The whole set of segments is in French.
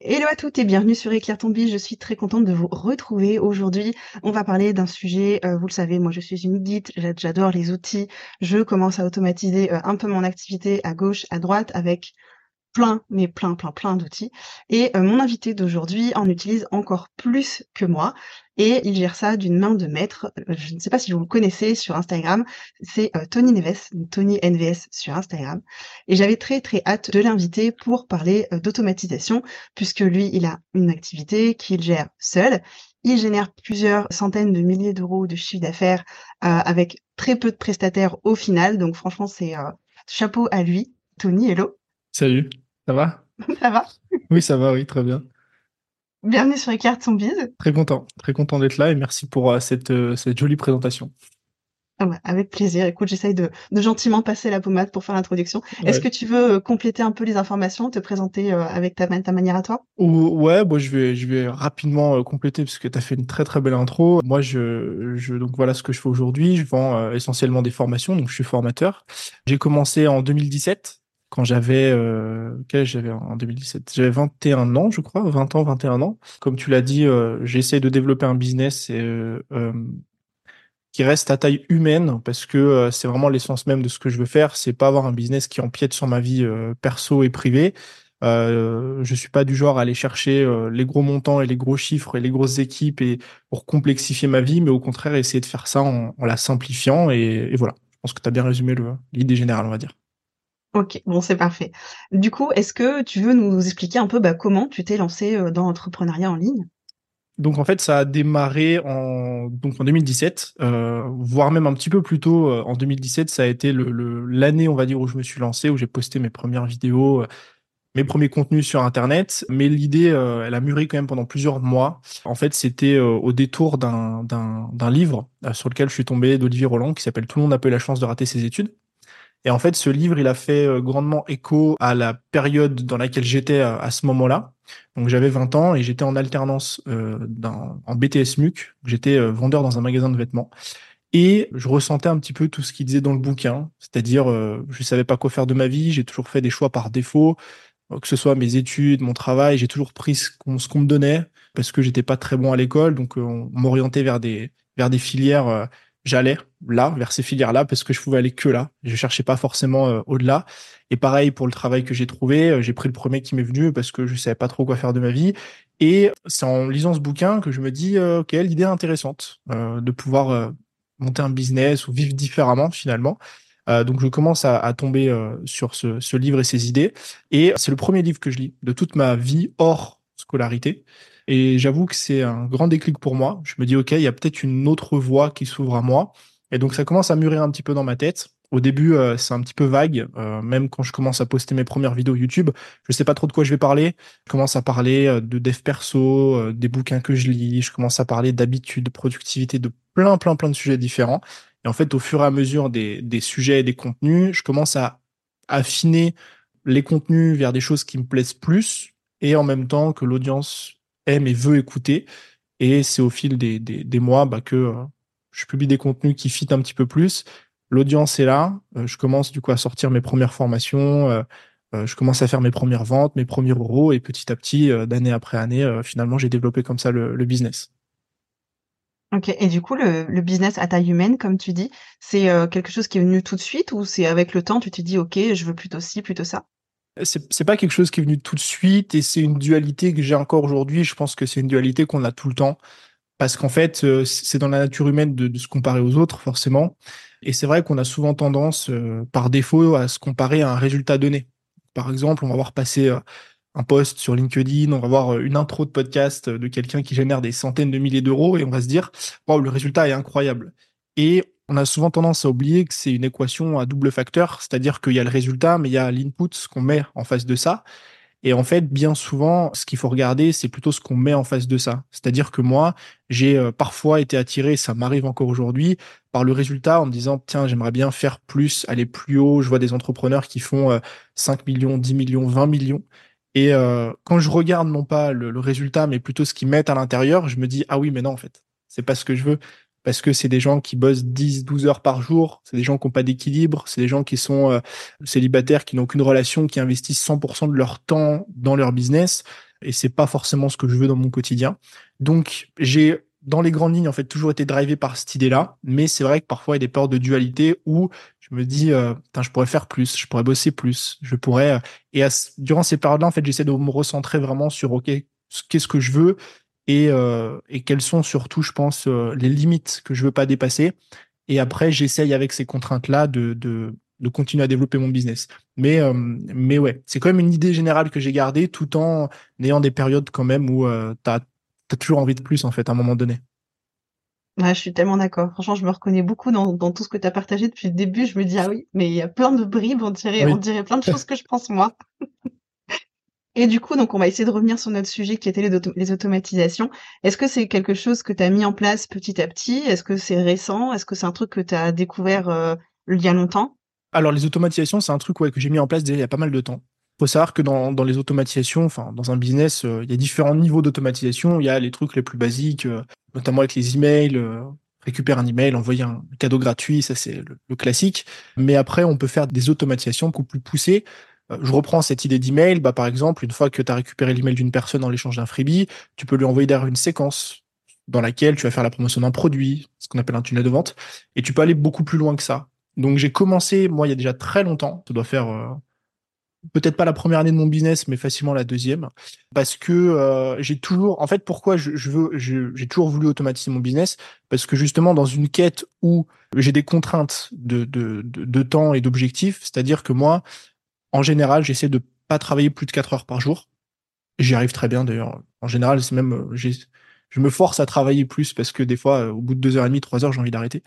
Hello à toutes et bienvenue sur Éclair ton Je suis très contente de vous retrouver aujourd'hui. On va parler d'un sujet, euh, vous le savez, moi je suis une guide, j'adore les outils. Je commence à automatiser euh, un peu mon activité à gauche, à droite avec plein, mais plein, plein, plein d'outils. Et euh, mon invité d'aujourd'hui en utilise encore plus que moi. Et il gère ça d'une main de maître. Euh, je ne sais pas si vous le connaissez sur Instagram. C'est euh, Tony Neves, Tony NVS sur Instagram. Et j'avais très, très hâte de l'inviter pour parler d'automatisation, puisque lui, il a une activité qu'il gère seul. Il génère plusieurs centaines de milliers d'euros de chiffre d'affaires avec très peu de prestataires au final. Donc franchement, c'est chapeau à lui. Tony, hello. Salut. Ça va? Ça va? Oui, ça va, oui, très bien. Bienvenue sur Écart son bise. Très content, très content d'être là et merci pour euh, cette, euh, cette jolie présentation. Ah bah, avec plaisir. Écoute, j'essaye de, de, gentiment passer la pommade pour faire l'introduction. Est-ce que tu veux euh, compléter un peu les informations, te présenter avec ta, ta manière à toi? Ouais, bon, je vais, je vais rapidement compléter parce que tu as fait une très très belle intro. Moi, je, je donc voilà ce que je fais aujourd'hui. Je vends essentiellement des formations, donc je suis formateur. J'ai commencé en 2017 quand j'avais euh, quel j'avais en 2017 J'avais 21 ans, je crois, 20 ans, 21 ans. Comme tu l'as dit, euh, j'essaie de développer un business euh, qui reste à taille humaine parce que c'est vraiment l'essence même de ce que je veux faire. C'est pas avoir un business qui empiète sur ma vie perso et privée. Euh, je suis pas du genre à aller chercher les gros montants et les gros chiffres et les grosses équipes pour complexifier ma vie, mais au contraire essayer de faire ça en, en la simplifiant et, et, voilà. Je pense que tu as bien résumé l'idée générale, on va dire. OK, bon, c'est parfait. Du coup, est-ce que tu veux nous expliquer un peu, bah, comment tu t'es lancé, dans l'entrepreneuriat en ligne? Donc en fait, ça a démarré en donc en 2017, euh, voire même un petit peu plus tôt, en 2017, ça a été l'année, on va dire, où je me suis lancé, où j'ai posté mes premières vidéos, mes premiers contenus sur internet. Mais l'idée, elle a mûri quand même pendant plusieurs mois. En fait, c'était, au détour d'un livre, sur lequel je suis tombé d'Olivier Roland qui s'appelle «Tout le monde n'a pas eu la chance de rater ses études». Et en fait, ce livre, il a fait euh, grandement écho à la période dans laquelle j'étais euh, à, ce moment-là. Donc j'avais 20 ans et j'étais en alternance euh, en BTS MUC. J'étais euh, vendeur dans un magasin de vêtements. Et je ressentais un petit peu tout ce qu'il disait dans le bouquin, c'est-à-dire euh, je savais pas quoi faire de ma vie, j'ai toujours fait des choix par défaut, que ce soit mes études, mon travail, j'ai toujours pris ce qu'on me donnait parce que j'étais pas très bon à l'école, donc on m'orientait vers des vers des filières j'allais là, vers ces filières-là, parce que je pouvais aller que là. Je cherchais pas forcément euh, au-delà. Et pareil pour le travail que j'ai trouvé, euh, j'ai pris le premier qui m'est venu parce que je savais pas trop quoi faire de ma vie. Et c'est en lisant ce bouquin que je me dis, euh, ok, l'idée intéressante de pouvoir monter un business ou vivre différemment finalement. donc je commence à, à tomber sur ce, ce, livre et ses idées. Et c'est le premier livre que je lis de toute ma vie hors scolarité. Et j'avoue que c'est un grand déclic pour moi. Je me dis, OK, il y a peut-être une autre voie qui s'ouvre à moi. Et donc, ça commence à mûrir un petit peu dans ma tête. Au début, euh, c'est un petit peu vague. Euh, même quand je commence à poster mes premières vidéos YouTube, je sais pas trop de quoi je vais parler. Je commence à parler euh, de dev perso, des bouquins que je lis. Je commence à parler d'habitude, de productivité, de plein, plein, plein de sujets différents. Et en fait, au fur et à mesure des, des sujets et des contenus, je commence à affiner les contenus vers des choses qui me plaisent plus et en même temps que l'audience aime et veut écouter. Et c'est au fil des, des, mois bah, que euh, je publie des contenus qui fit un petit peu plus. L'audience est là. Euh, je commence du coup à sortir mes premières formations. Euh, je commence à faire mes premières ventes, mes premiers euros. Et petit à petit, d'année après année, finalement, j'ai développé comme ça le, business. Ok. Et du coup, le, business à taille humaine, comme tu dis, c'est quelque chose qui est venu tout de suite ou c'est avec le temps, tu te dis, OK, je veux plutôt ci, plutôt ça? C'est pas quelque chose qui est venu tout de suite et c'est une dualité que j'ai encore aujourd'hui. Je pense que c'est une dualité qu'on a tout le temps parce qu'en fait, euh, c'est dans la nature humaine de, se comparer aux autres, forcément. Et c'est vrai qu'on a souvent tendance, euh, par défaut, à se comparer à un résultat donné. Par exemple, on va voir passer euh, un post sur LinkedIn, on va voir une intro de podcast de quelqu'un qui génère des centaines de milliers d'euros et on va se dire, wow, le résultat est incroyable. Et on a souvent tendance à oublier que c'est une équation à double facteur, c'est-à-dire qu'il y a le résultat, mais il y a l'input, ce qu'on met en face de ça. Et en fait, bien souvent, ce qu'il faut regarder, c'est plutôt ce qu'on met en face de ça. C'est-à-dire que moi, j'ai euh, parfois été attiré, ça m'arrive encore aujourd'hui, par le résultat en me disant, tiens, j'aimerais bien faire plus, aller plus haut. Je vois des entrepreneurs qui font 5 millions, 10 millions, 20 millions. Et quand je regarde non pas le, le résultat, mais plutôt ce qu'ils mettent à l'intérieur, je me dis, ah oui, mais non, en fait, c'est pas ce que je veux parce que c'est des gens qui bossent 10, 12 heures par jour, c'est des gens qui n'ont pas d'équilibre, c'est des gens qui sont euh, célibataires, qui n'ont aucune relation, qui investissent 100% de leur temps dans leur business, et c'est pas forcément ce que je veux dans mon quotidien. Donc j'ai dans les grandes lignes en fait toujours été drivé par cette idée-là, mais c'est vrai que parfois il y a des peurs de dualité où je me dis euh, je pourrais faire plus, je pourrais bosser plus, je pourrais euh, et durant ces périodes-là en fait j'essaie de me recentrer vraiment sur ok qu'est-ce que je veux et, euh, et quelles sont surtout, je pense, euh, les limites que je veux pas dépasser. Et après, j'essaye avec ces contraintes-là de, de, de, continuer à développer mon business. Mais, euh, mais ouais, c'est quand même une idée générale que j'ai gardée tout en ayant des périodes quand même où euh, tu as, toujours envie de plus, en fait, à un moment donné. Ouais, je suis tellement d'accord. Franchement, je me reconnais beaucoup dans, dans tout ce que tu as partagé depuis le début. Je me dis, ah oui, mais il y a plein de bribes, on dirait, on dirait plein de choses que je pense moi. Et du coup, donc on va essayer de revenir sur notre sujet qui était les, automatisations. Est-ce que c'est quelque chose que tu as mis en place petit à petit? Est-ce que c'est récent? Est-ce que c'est un truc que tu as découvert euh, il y a longtemps? Alors les automatisations, c'est un truc que j'ai mis en place déjà il y a pas mal de temps. Il faut savoir que dans, les automatisations, enfin dans un business, euh, il y a différents niveaux d'automatisation. Il y a les trucs les plus basiques, euh, notamment avec les emails, récupérer un email, envoyer un cadeau gratuit, ça c'est le, classique. Mais après, on peut faire des automatisations beaucoup plus poussées je reprends cette idée d'email, bah, par exemple, une fois que tu as récupéré l'email d'une personne en l'échange d'un freebie, tu peux lui envoyer derrière une séquence dans laquelle tu vas faire la promotion d'un produit, ce qu'on appelle un tunnel de vente, et tu peux aller beaucoup plus loin que ça. Donc j'ai commencé, moi, il y a déjà très longtemps, ça doit faire euh, peut-être pas la première année de mon business, mais facilement la deuxième, parce que euh, j'ai toujours, en fait, pourquoi je, veux, j'ai toujours voulu automatiser mon business, parce que justement dans une quête où j'ai des contraintes de, de temps et d'objectifs, c'est-à-dire que moi, en général, j'essaie de pas travailler plus de 4 heures par jour. J'y arrive très bien d'ailleurs. En général, même, euh, je me force à travailler plus parce que des fois, euh, au bout de deux heures et demie, trois heures, j'ai envie d'arrêter.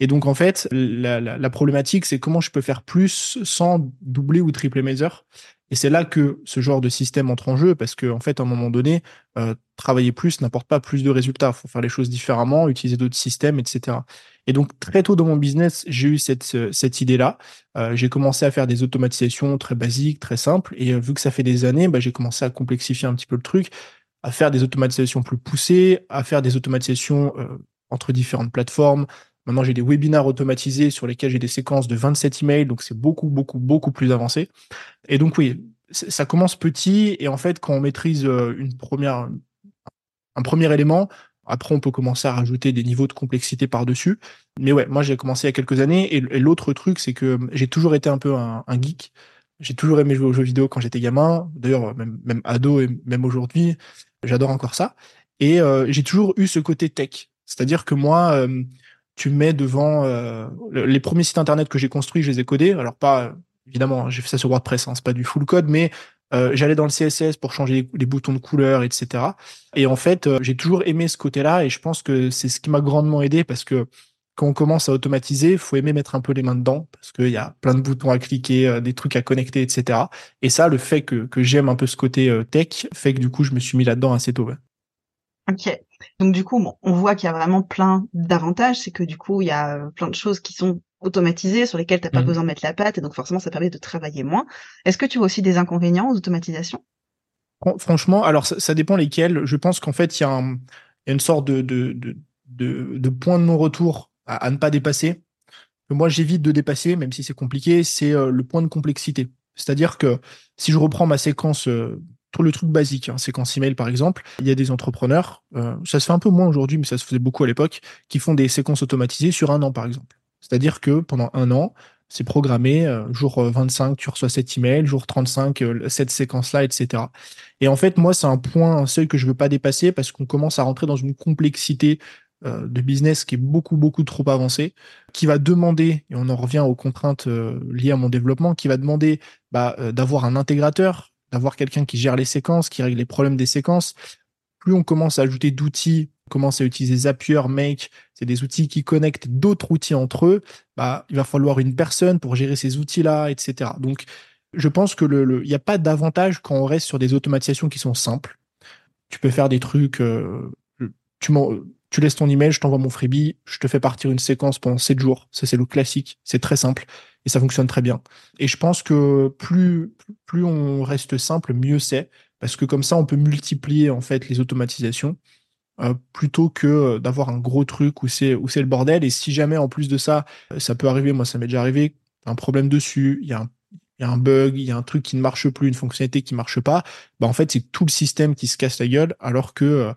Et donc, en fait, la, problématique, c'est comment je peux faire plus sans doubler ou tripler mes heures. Et c'est là que ce genre de système entre en jeu, parce que en fait, à un moment donné, euh, travailler plus n'apporte pas plus de résultats. Il faut faire les choses différemment, utiliser d'autres systèmes, etc. Et donc très tôt dans mon business, j'ai eu cette, cette idée-là. Euh, j'ai commencé à faire des automatisations très basiques, très simples. Et euh, vu que ça fait des années, bah, j'ai commencé à complexifier un petit peu le truc, à faire des automatisations plus poussées, à faire des automatisations euh, entre différentes plateformes. Maintenant, j'ai des webinaires automatisés sur lesquels j'ai des séquences de 27 emails, donc c'est beaucoup, beaucoup, beaucoup plus avancé. Et donc oui, ça commence petit et en fait, quand on maîtrise une première, un premier élément, après, on peut commencer à rajouter des niveaux de complexité par-dessus. Mais ouais, moi, j'ai commencé il y a quelques années. Et, l'autre truc, c'est que j'ai toujours été un peu un, geek. J'ai toujours aimé jouer aux jeux vidéo quand j'étais gamin. D'ailleurs, même, ado et même aujourd'hui, j'adore encore ça. Et euh, j'ai toujours eu ce côté tech. C'est-à-dire que moi, euh, tu me mets devant euh, les premiers sites internet que j'ai construits, je les ai codés. Alors pas évidemment, j'ai fait ça sur WordPress, hein, c'est pas du full code, mais euh, j'allais dans le CSS pour changer les, boutons de couleur, etc. Et en fait, euh, j'ai toujours aimé ce côté-là et je pense que c'est ce qui m'a grandement aidé parce que quand on commence à automatiser, faut aimer mettre un peu les mains dedans parce qu'il y a plein de boutons à cliquer, euh, des trucs à connecter, etc. Et ça, le fait que, que j'aime un peu ce côté tech fait que du coup, je me suis mis là-dedans assez tôt. Ok. Donc du coup, on voit qu'il y a vraiment plein d'avantages. C'est que du coup, il y a plein de choses qui sont automatisées sur lesquelles tu n'as pas mmh. besoin de mettre la patte et donc forcément ça permet de travailler moins. Est-ce que tu vois aussi des inconvénients aux automatisations? Franchement, alors ça, dépend lesquels. Je pense qu'en fait, il y, a une sorte de, de, de, point de non-retour à, ne pas dépasser. moi, j'évite de dépasser, même si c'est compliqué, c'est euh, le point de complexité. C'est-à-dire que si je reprends ma séquence, euh, tout le truc basique, hein, séquence email par exemple, il y a des entrepreneurs, euh, ça se fait un peu moins aujourd'hui, mais ça se faisait beaucoup à l'époque, qui font des séquences automatisées sur un an par exemple. C'est-à-dire que pendant un an, c'est programmé, euh, jour 25, euh, tu reçois cet email, jour 35, euh, cette séquence-là, etc. Et en fait, moi, c'est un point, un seuil que je veux pas dépasser parce qu'on commence à rentrer dans une complexité de business qui est beaucoup, beaucoup trop avancée, qui va demander, et on en revient aux contraintes liées à mon développement, qui va demander bah, d'avoir un intégrateur, d'avoir quelqu'un qui gère les séquences, qui règle les problèmes des séquences. Plus on commence à ajouter d'outils commence à utiliser Zapier, Make, c'est des outils qui connectent d'autres outils entre eux, bah, il va falloir une personne pour gérer ces outils-là, etc. Donc, Je pense que le, n'y a pas d'avantage quand on reste sur des automatisations qui sont simples. Tu peux faire des trucs, euh, tu, tu laisses ton email, je t'envoie mon freebie, je te fais partir une séquence pendant 7 jours. Ça, c'est le classique. C'est très simple et ça fonctionne très bien. Et je pense que plus, plus on reste simple, mieux c'est parce que comme ça, on peut multiplier, en fait, les automatisations. Euh, plutôt que euh, d'avoir un gros truc où c'est où c'est le bordel et si jamais en plus de ça ça peut arriver moi ça m'est déjà arrivé un problème dessus il y a un il y a un bug, il y a un truc qui ne marche plus, une fonctionnalité qui marche pas, bah en fait c'est tout le système qui se casse la gueule, alors que euh,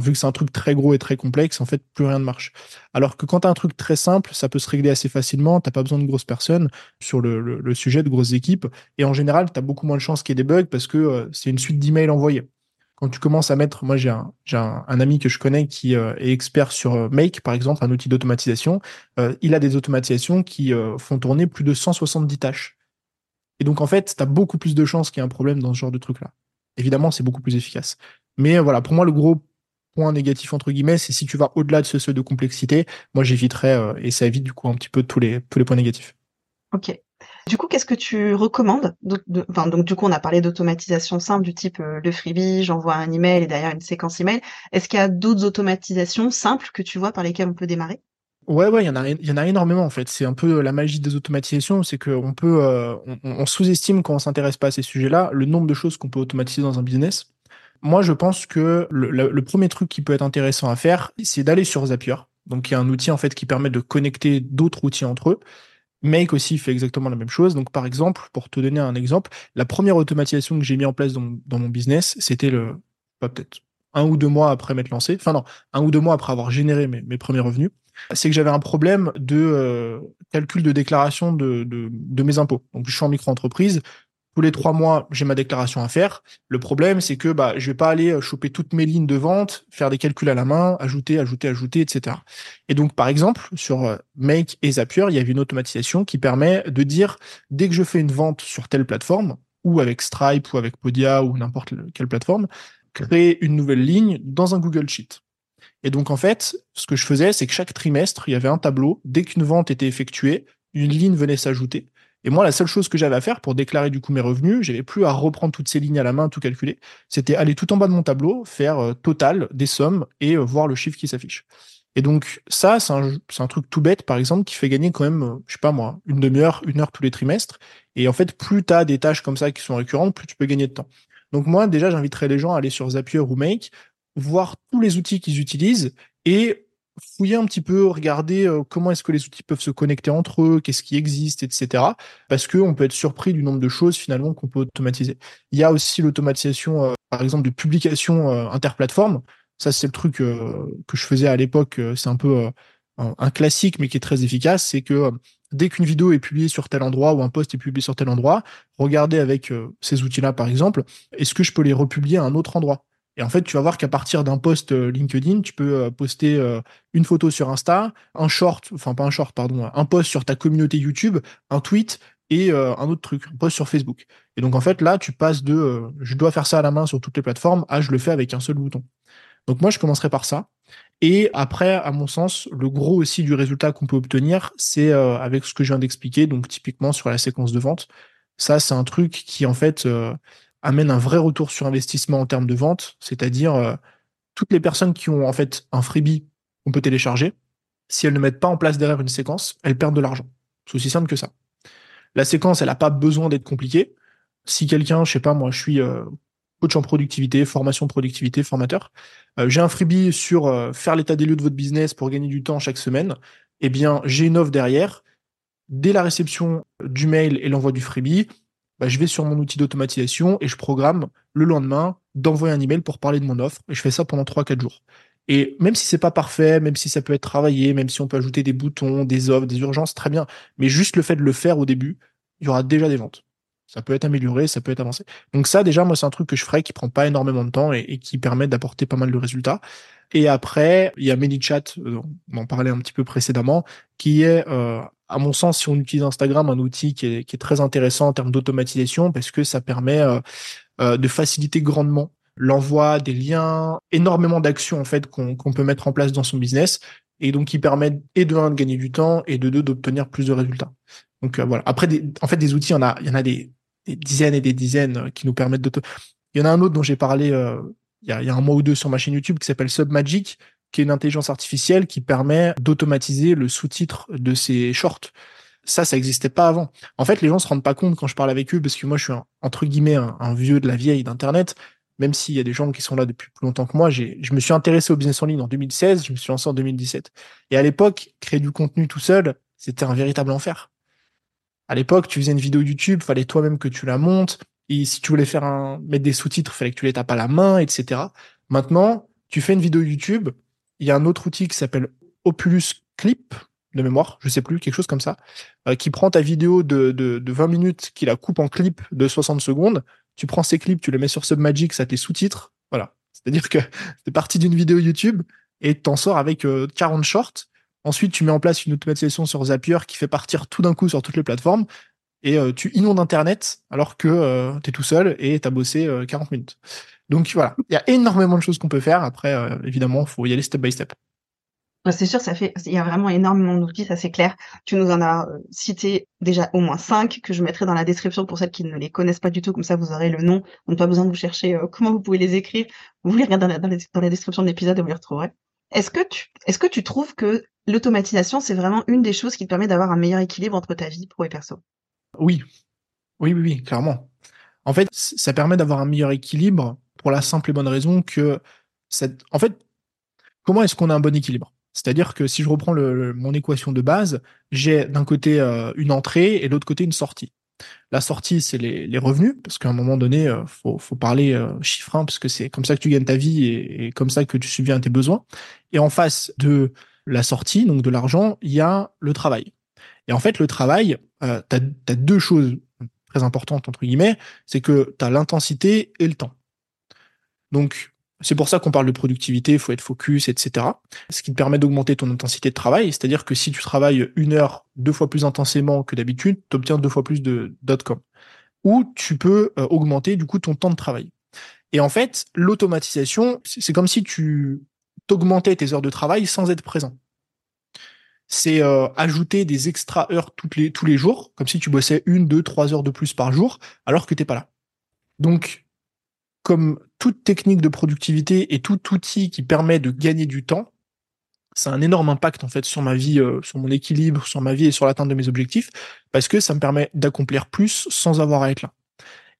vu que c'est un truc très gros et très complexe, en fait, plus rien ne marche. Alors que quand tu as un truc très simple, ça peut se régler assez facilement. T'as pas besoin de grosses personnes sur le, sujet, de grosses équipes. Et en général, tu as beaucoup moins de chances qu'il y ait des bugs parce que euh, c'est une suite d'emails envoyés. Quand tu commences à mettre, moi j'ai un, j'ai un, ami que je connais qui euh, est expert sur Make, par exemple, un outil d'automatisation. il a des automatisations qui font tourner plus de 170 tâches. Et donc, en fait, tu as beaucoup plus de chances qu'il y ait un problème dans ce genre de truc-là. Évidemment, c'est beaucoup plus efficace. Mais voilà, pour moi, le gros point négatif, entre guillemets, c'est si tu vas au-delà de ce seuil de complexité, moi, j'éviterais, euh, et ça évite du coup un petit peu tous les, tous les points négatifs. Ok. Du coup, qu'est-ce que tu recommandes enfin, Donc, du coup, on a parlé d'automatisation simple du type euh, le freebie, j'envoie un email et derrière une séquence email. Est-ce qu'il y a d'autres automatisations simples que tu vois par lesquelles on peut démarrer? Ouais, ouais, il y en a, y en a énormément en fait. C'est un peu la magie des automatisations, c'est qu'on peut, euh, on, sous-estime quand on s'intéresse pas à ces sujets-là le nombre de choses qu'on peut automatiser dans un business. Moi, je pense que le, premier truc qui peut être intéressant à faire, c'est d'aller sur Zapier. Donc, il y a un outil en fait qui permet de connecter d'autres outils entre eux. Make aussi fait exactement la même chose. Donc, par exemple, pour te donner un exemple, la première automatisation que j'ai mis en place dans, mon business, c'était le, pas peut-être un ou deux mois après m'être lancé, enfin non, un ou deux mois après avoir généré mes, mes premiers revenus c'est que j'avais un problème de euh, calcul de déclaration de, de, mes impôts. Donc, je suis en micro-entreprise. Tous les trois mois, j'ai ma déclaration à faire. Le problème, c'est que bah, je vais pas aller euh, choper toutes mes lignes de vente, faire des calculs à la main, ajouter, ajouter, ajouter, etc. Et donc, par exemple, sur euh, Make et Zapier, il y avait une automatisation qui permet de dire, dès que je fais une vente sur telle plateforme, ou avec Stripe, ou avec Podia, ou n'importe quelle plateforme, créer une nouvelle ligne dans un Google Sheet. Et donc, en fait, ce que je faisais, c'est que chaque trimestre, il y avait un tableau. Dès qu'une vente était effectuée, une ligne venait s'ajouter. Et moi, la seule chose que j'avais à faire pour déclarer du coup mes revenus, j'avais plus à reprendre toutes ces lignes à la main, tout calculer. C'était aller tout en bas de mon tableau, faire euh, total des sommes et euh, voir le chiffre qui s'affiche. Et donc ça, c'est un, truc tout bête, par exemple, qui fait gagner quand même, euh, je sais pas moi, une demi-heure, une heure tous les trimestres. Et en fait, plus tu as des tâches comme ça qui sont récurrentes, plus tu peux gagner de temps. Donc moi, déjà, j'inviterais les gens à aller sur Zapier ou Make, voir tous les outils qu'ils utilisent et fouiller un petit peu, regarder euh, comment est-ce que les outils peuvent se connecter entre eux, qu'est-ce qui existe, etc. Parce qu'on peut être surpris du nombre de choses finalement qu'on peut automatiser. Il y a aussi l'automatisation, euh, par exemple, de publication euh, interplateforme. Ça, c'est le truc que je faisais à l'époque. C'est un peu un, classique, mais qui est très efficace. C'est que dès qu'une vidéo est publiée sur tel endroit ou un post est publié sur tel endroit, regardez avec ces outils-là, par exemple, est-ce que je peux les republier à un autre endroit? Et en fait, tu vas voir qu'à partir d'un post euh, LinkedIn, tu peux euh, poster euh, une photo sur Insta, un short, enfin pas un short, pardon, un post sur ta communauté YouTube, un tweet et un autre truc, un post sur Facebook. Et donc en fait, là, tu passes de je dois faire ça à la main sur toutes les plateformes à je le fais avec un seul bouton. Donc moi, je commencerai par ça. Et après, à mon sens, le gros aussi du résultat qu'on peut obtenir, c'est avec ce que je viens d'expliquer, donc typiquement sur la séquence de vente. Ça, c'est un truc qui en fait amène un vrai retour sur investissement en termes de vente, c'est-à-dire euh, toutes les personnes qui ont en fait un freebie qu'on peut télécharger, si elles ne mettent pas en place derrière une séquence, elles perdent de l'argent. C'est aussi simple que ça. La séquence, elle n'a pas besoin d'être compliquée. Si quelqu'un, je sais pas, moi, je suis euh, coach en productivité, formation productivité, formateur, euh, j'ai un freebie sur faire l'état des lieux de votre business pour gagner du temps chaque semaine, eh bien, j'ai une offre derrière. Dès la réception du mail et l'envoi du freebie, bah, je vais sur mon outil d'automatisation et je programme le lendemain d'envoyer un email pour parler de mon offre. Et je fais ça pendant 3-4 jours. Et même si c'est pas parfait, même si ça peut être travaillé, même si on peut ajouter des boutons, des offres, des urgences, très bien. Mais juste le fait de le faire au début, il y aura déjà des ventes. Ça peut être amélioré, ça peut être avancé. Donc ça, déjà, moi, c'est un truc que je ferai qui prend pas énormément de temps et, qui permet d'apporter pas mal de résultats. Et après, il y a ManyChat, euh, on en parlait un petit peu précédemment, qui est euh, à mon sens, si on utilise Instagram, un outil qui est, très intéressant en termes d'automatisation parce que ça permet euh, euh, de faciliter grandement l'envoi des liens, énormément d'actions en fait qu'on peut mettre en place dans son business et donc qui permettent et de un de gagner du temps et de deux d'obtenir plus de résultats. Donc euh, voilà. Après, en fait, des outils, il y en a, il y en a des des dizaines et des dizaines qui nous permettent d'auto. Il y en a un autre dont j'ai parlé il y, a, il y, a, un mois ou deux sur ma chaîne YouTube qui s'appelle Submagic, qui est une intelligence artificielle qui permet d'automatiser le sous-titre de ces shorts. Ça, ça n'existait pas avant. En fait, les gens se rendent pas compte quand je parle avec eux, parce que moi, je suis entre guillemets un, vieux de la vieille d'Internet. Même s'il y a des gens qui sont là depuis plus longtemps que moi, je me suis intéressé au business en ligne en 2016, je me suis lancé en 2017. Et à l'époque, créer du contenu tout seul, c'était un véritable enfer. À l'époque, tu faisais une vidéo YouTube, fallait toi-même que tu la montes. Et si tu voulais faire un, mettre des sous-titres, fallait que tu les tapes à la main, etc. Maintenant, tu fais une vidéo YouTube. Il y a un autre outil qui s'appelle Opulus Clip, de mémoire, je sais plus, quelque chose comme ça, euh, qui prend ta vidéo de, de, de 20 minutes, qui la coupe en clip de 60 secondes. Tu prends ces clips, tu les mets sur Submagic, ça tes sous-titres. Voilà. C'est-à-dire que c'est parti d'une vidéo YouTube et t'en sors avec 40 euh, shorts. Ensuite, tu mets en place une automatisation sur Zapier qui fait partir tout d'un coup sur toutes les plateformes et euh, tu inondes Internet alors que tu es tout seul et tu as bossé 40 minutes. Donc voilà, il y a énormément de choses qu'on peut faire. Après, évidemment, il faut y aller step by step. C'est sûr, ça fait, il y a vraiment énormément d'outils, ça c'est clair. Tu nous en as euh, cité déjà au moins cinq que je mettrai dans la description pour celles qui ne les connaissent pas du tout. Comme ça, vous aurez le nom. Donc, pas besoin de vous chercher euh, comment vous pouvez les écrire. Vous les regardez dans la, dans la, description de l'épisode et vous les retrouverez. Est-ce que tu, est-ce que tu trouves que l'automatisation, c'est vraiment une des choses qui te permet d'avoir un meilleur équilibre entre ta vie pro et perso? Oui. Oui, oui, oui, clairement. En fait, ça permet d'avoir un meilleur équilibre pour la simple et bonne raison que cette, en fait, comment est-ce qu'on a un bon équilibre? C'est-à-dire que si je reprends le, mon équation de base, j'ai d'un côté euh, une entrée et de l'autre côté une sortie. La sortie, c'est les, les, revenus, parce qu'à un moment donné, euh, faut, faut parler euh, hein, parce que c'est comme ça que tu gagnes ta vie et, comme ça que tu subviens à tes besoins. Et en face de la sortie, donc de l'argent, il y a le travail. Et en fait, le travail, euh, tu as, deux choses très importantes, entre guillemets, c'est que tu as l'intensité et le temps. Donc, c'est pour ça qu'on parle de productivité, il faut être focus, etc. Ce qui te permet d'augmenter ton intensité de travail, c'est-à-dire que si tu travailles une heure deux fois plus intensément que d'habitude, tu obtiens deux fois plus d'outcomes. Ou tu peux euh, augmenter du coup ton temps de travail. Et en fait, l'automatisation, c'est comme si tu t'augmentais tes heures de travail sans être présent. C'est euh, ajouter des extra heures les, tous les jours, comme si tu bossais une, deux, trois heures de plus par jour, alors que t'es pas là. Donc, comme toute technique de productivité et tout outil qui permet de gagner du temps, ça a un énorme impact en fait sur ma vie, euh, sur mon équilibre, sur ma vie et sur l'atteinte de mes objectifs, parce que ça me permet d'accomplir plus sans avoir à être là.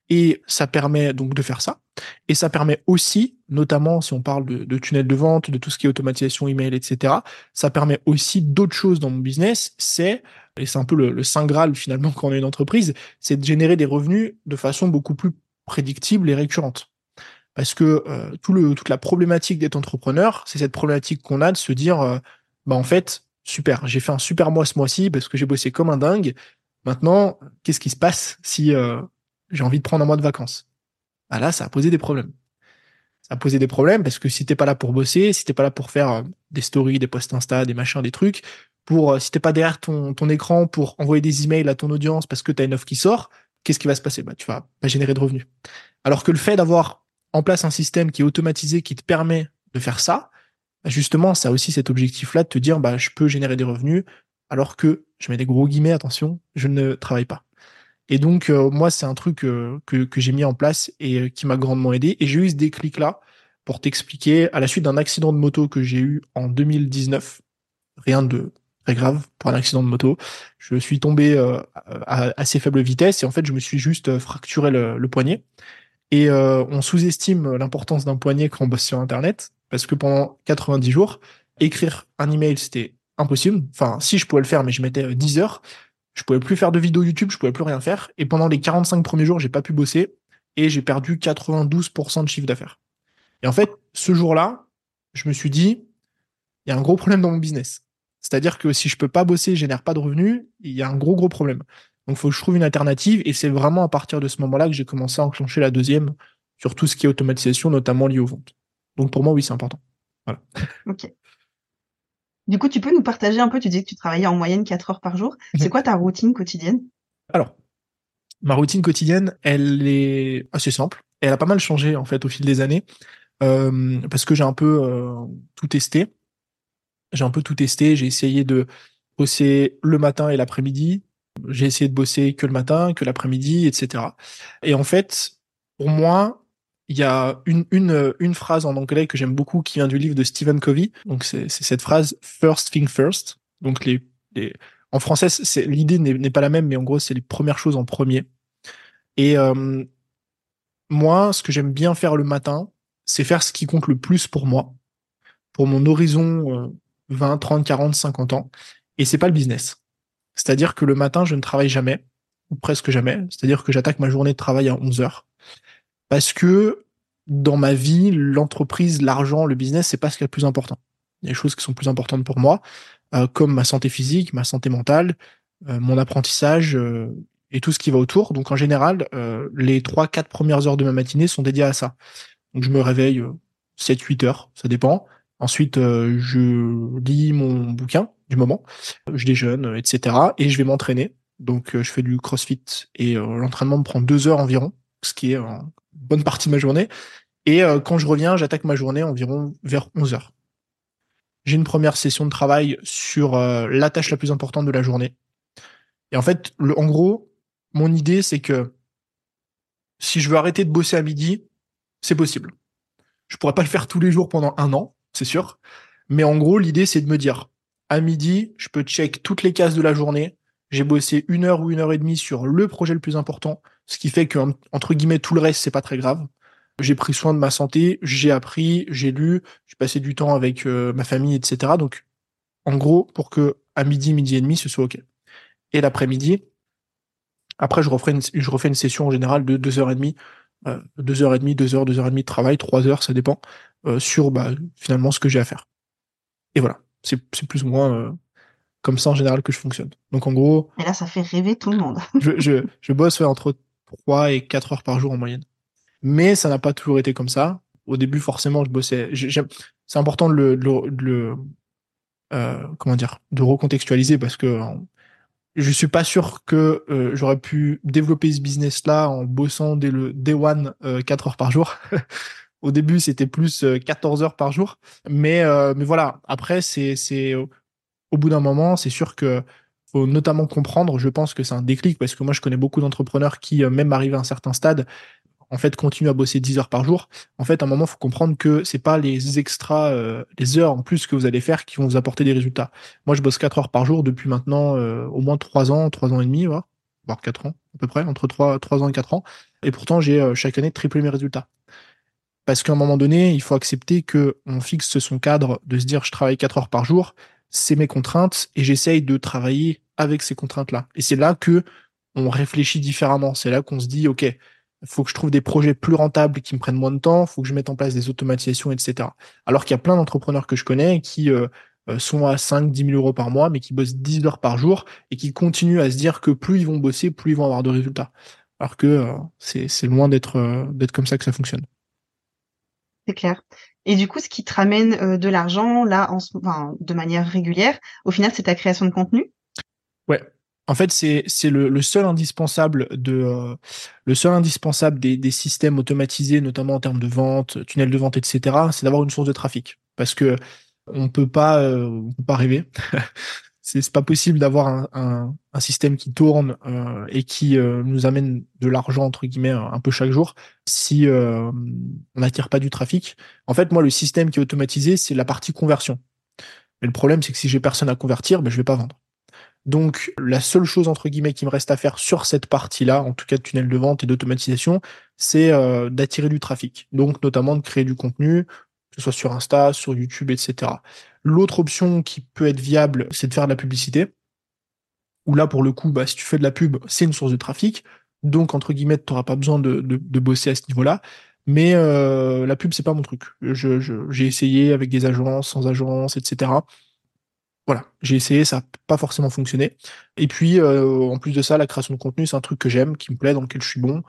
Et ça permet donc de faire ça. Et ça permet aussi, notamment si on parle de, de tunnel de vente, de tout ce qui est automatisation, email, etc., ça permet aussi d'autres choses dans mon business. C'est, et c'est un peu le, le saint graal finalement quand on est une entreprise, c'est de générer des revenus de façon beaucoup plus prédictible et récurrente. Parce que euh, toute la problématique d'être entrepreneur, c'est cette problématique qu'on a de se dire, euh, bah en fait, super, j'ai fait un super mois ce mois-ci parce que j'ai bossé comme un dingue. Maintenant, qu'est-ce qui se passe si euh, j'ai envie de prendre un mois de vacances? Bah Là, ça a posé des problèmes. Ça a posé des problèmes parce que si t'es pas là pour bosser, si t'es pas là pour faire des stories, des posts Insta, des machins, des trucs, pour si t'es pas derrière ton, ton écran pour envoyer des emails à ton audience parce que t'as une offre qui sort, qu'est-ce qui va se passer? Bah, tu vas pas générer de revenus. Alors que le fait d'avoir en place un système qui est automatisé, qui te permet de faire ça, bah, justement, ça a aussi cet objectif-là de te dire, bah, je peux générer des revenus, alors que, je mets des gros guillemets, attention, je ne travaille pas. Et donc, euh, moi, c'est un truc euh, que, j'ai mis en place et euh, qui m'a grandement aidé. Et j'ai eu ce déclic-là pour t'expliquer, à la suite d'un accident de moto que j'ai eu en 2019, rien de très grave pour un accident de moto, je suis tombé à assez faible vitesse et en fait, je me suis juste fracturé le poignet. Et euh, on sous-estime l'importance d'un poignet quand on bosse sur Internet, parce que pendant 90 jours, écrire un email, c'était impossible. Enfin, si je pouvais le faire, mais je mettais 10 euh, heures. Je pouvais plus faire de vidéos YouTube, je pouvais plus rien faire. Et pendant les 45 premiers jours, j'ai pas pu bosser et j'ai perdu 92% de chiffre d'affaires. Et en fait, ce jour-là, je me suis dit, il y a un gros problème dans mon business. C'est-à-dire que si je peux pas bosser, je génère pas de revenus, il y a un gros gros problème. Donc, il faut que je trouve une alternative. Et c'est vraiment à partir de ce moment-là que j'ai commencé à enclencher la deuxième sur tout ce qui est automatisation, notamment lié aux ventes. Donc, pour moi, oui, c'est important. Voilà. Ok. Du coup, tu peux nous partager un peu, tu dis que tu travaillais en moyenne 4 heures par jour. Mhm. C'est quoi ta routine quotidienne? Alors, ma routine quotidienne, elle est assez simple. Elle a pas mal changé, en fait, au fil des années. Euh, parce que j'ai un peu euh, tout testé. J'ai un peu tout testé. J'ai essayé de bosser le matin et l'après-midi, J'ai essayé de bosser que le matin, que l'après-midi, etc. Et en fait, pour moi, il y a une, une, une phrase en anglais que j'aime beaucoup qui vient du livre de Stephen Covey. Donc, c'est cette phrase First thing first. Donc, les, les... en français, l'idée n'est pas la même, mais en gros, c'est les premières choses en premier. Et euh, moi, ce que j'aime bien faire le matin, c'est faire ce qui compte le plus pour moi, pour mon horizon 20, 30, 40, 50 ans. Et c'est pas le business. C'est-à-dire que le matin, je ne travaille jamais, ou presque jamais. C'est-à-dire que j'attaque ma journée de travail à 11 heures. Parce que dans ma vie, l'entreprise, l'argent, le business, c'est pas ce qui est le plus important. Il y a des choses qui sont plus importantes pour moi, euh, comme ma santé physique, ma santé mentale, euh, mon apprentissage euh, et tout ce qui va autour. Donc en général, les 3-4 premières heures de ma matinée sont dédiées à ça. Donc je me réveille 7-8 heures, ça dépend. Ensuite, je lis mon bouquin du moment, je déjeune, etc. Et je vais m'entraîner. Donc je fais du crossfit et l'entraînement me prend deux heures environ, ce qui est une bonne partie de ma journée. Et quand je reviens, j'attaque ma journée environ vers 11 heures. J'ai une première session de travail sur la tâche la plus importante de la journée. Et en fait, en gros, mon idée, c'est que si je veux arrêter de bosser à midi, c'est possible. Je pourrais pas le faire tous les jours pendant un an, c'est sûr. Mais en gros, l'idée, c'est de me dire, à midi, je peux check toutes les cases de la journée. J'ai bossé une heure ou une heure et demie sur le projet le plus important, ce qui fait que, entre guillemets, tout le reste, c'est pas très grave. J'ai pris soin de ma santé, j'ai appris, j'ai lu, j'ai passé du temps avec euh, ma famille, etc. Donc, en gros, pour que à midi, midi et demi, ce soit OK. Et l'après-midi, après, je refais une, je refais une session en général de deux heures et demie, euh, deux heures et demie, deux heures, deux heures et demie de travail, trois heures, ça dépend, euh, sur bah, finalement ce que j'ai à faire. Et voilà, c'est plus ou moins euh, comme ça en général que je fonctionne. Donc en gros. Et là, ça fait rêver tout le monde. je, je, je bosse entre trois et quatre heures par jour en moyenne. Mais ça n'a pas toujours été comme ça. Au début, forcément, je bossais. C'est important de le, de euh, comment dire, de recontextualiser parce que je suis pas sûr que euh, j'aurais pu développer ce business là en bossant dès le day one euh, 4 heures par jour. Au début, c'était plus 14 euh, heures par jour, mais euh, voilà. Après, c'est c'est au bout d'un moment, c'est sûr que faut notamment comprendre. Je pense que c'est un déclic parce que moi, je connais beaucoup d'entrepreneurs qui, même arrivés à un certain stade, en fait, continue à bosser 10 heures par jour. En fait, à un moment, il faut comprendre que c'est pas les extras, euh, les heures en plus que vous allez faire qui vont vous apporter des résultats. Moi, je bosse 4 heures par jour depuis maintenant euh, au moins 3 ans, 3 ans et demi, voire, 4 ans à peu près, entre 3, 3 ans et 4 ans. Et pourtant, j'ai euh, chaque année triplé mes résultats. Parce qu'à un moment donné, il faut accepter que on fixe son cadre de se dire je travaille 4 heures par jour, c'est mes contraintes et j'essaye de travailler avec ces contraintes-là. Et c'est là que on réfléchit différemment. C'est là qu'on se dit, OK, faut que je trouve des projets plus rentables qui me prennent moins de temps, faut que je mette en place des automatisations, etc. Alors qu'il y a plein d'entrepreneurs que je connais qui euh, euh, sont à 5, 10 000 euros par mois, mais qui bossent 10 heures par jour et qui continuent à se dire que plus ils vont bosser, plus ils vont avoir de résultats. Alors que euh, c'est loin d'être d'être comme ça que ça fonctionne. C'est clair. Et du coup, ce qui te ramène de l'argent là, en, enfin, de manière régulière, au final, c'est ta création de contenu? Ouais, en fait, c'est le, le, seul indispensable de euh, le seul indispensable des, des, systèmes automatisés, notamment en termes de vente, tunnels de vente, etc. C'est d'avoir une source de trafic, parce que on peut pas euh, on peut pas rêver. c'est pas possible d'avoir un, un, un, système qui tourne euh, et qui euh, nous amène de l'argent entre guillemets un peu chaque jour si on n'attire pas du trafic. En fait, moi, le système qui est automatisé, c'est la partie conversion. Mais le problème, c'est que si j'ai personne à convertir, ben, je vais pas vendre. Donc la seule chose entre guillemets qui me reste à faire sur cette partie-là, en tout cas de tunnel de vente et d'automatisation, c'est euh, d'attirer du trafic. Donc notamment de créer du contenu, que ce soit sur Insta, sur YouTube, etc. L'autre option qui peut être viable, c'est de faire de la publicité. Où là, pour le coup, bah, si tu fais de la pub, c'est une source de trafic. Donc, entre guillemets, tu n'auras pas besoin de, de, bosser à ce niveau-là. Mais euh, la pub, c'est pas mon truc. J'ai essayé avec des agences, sans agences, etc voilà, j'ai essayé, ça n'a pas forcément fonctionné. Et puis, euh, en plus de ça, la création de contenu, c'est un truc que j'aime, qui me plaît, dans lequel je suis bon.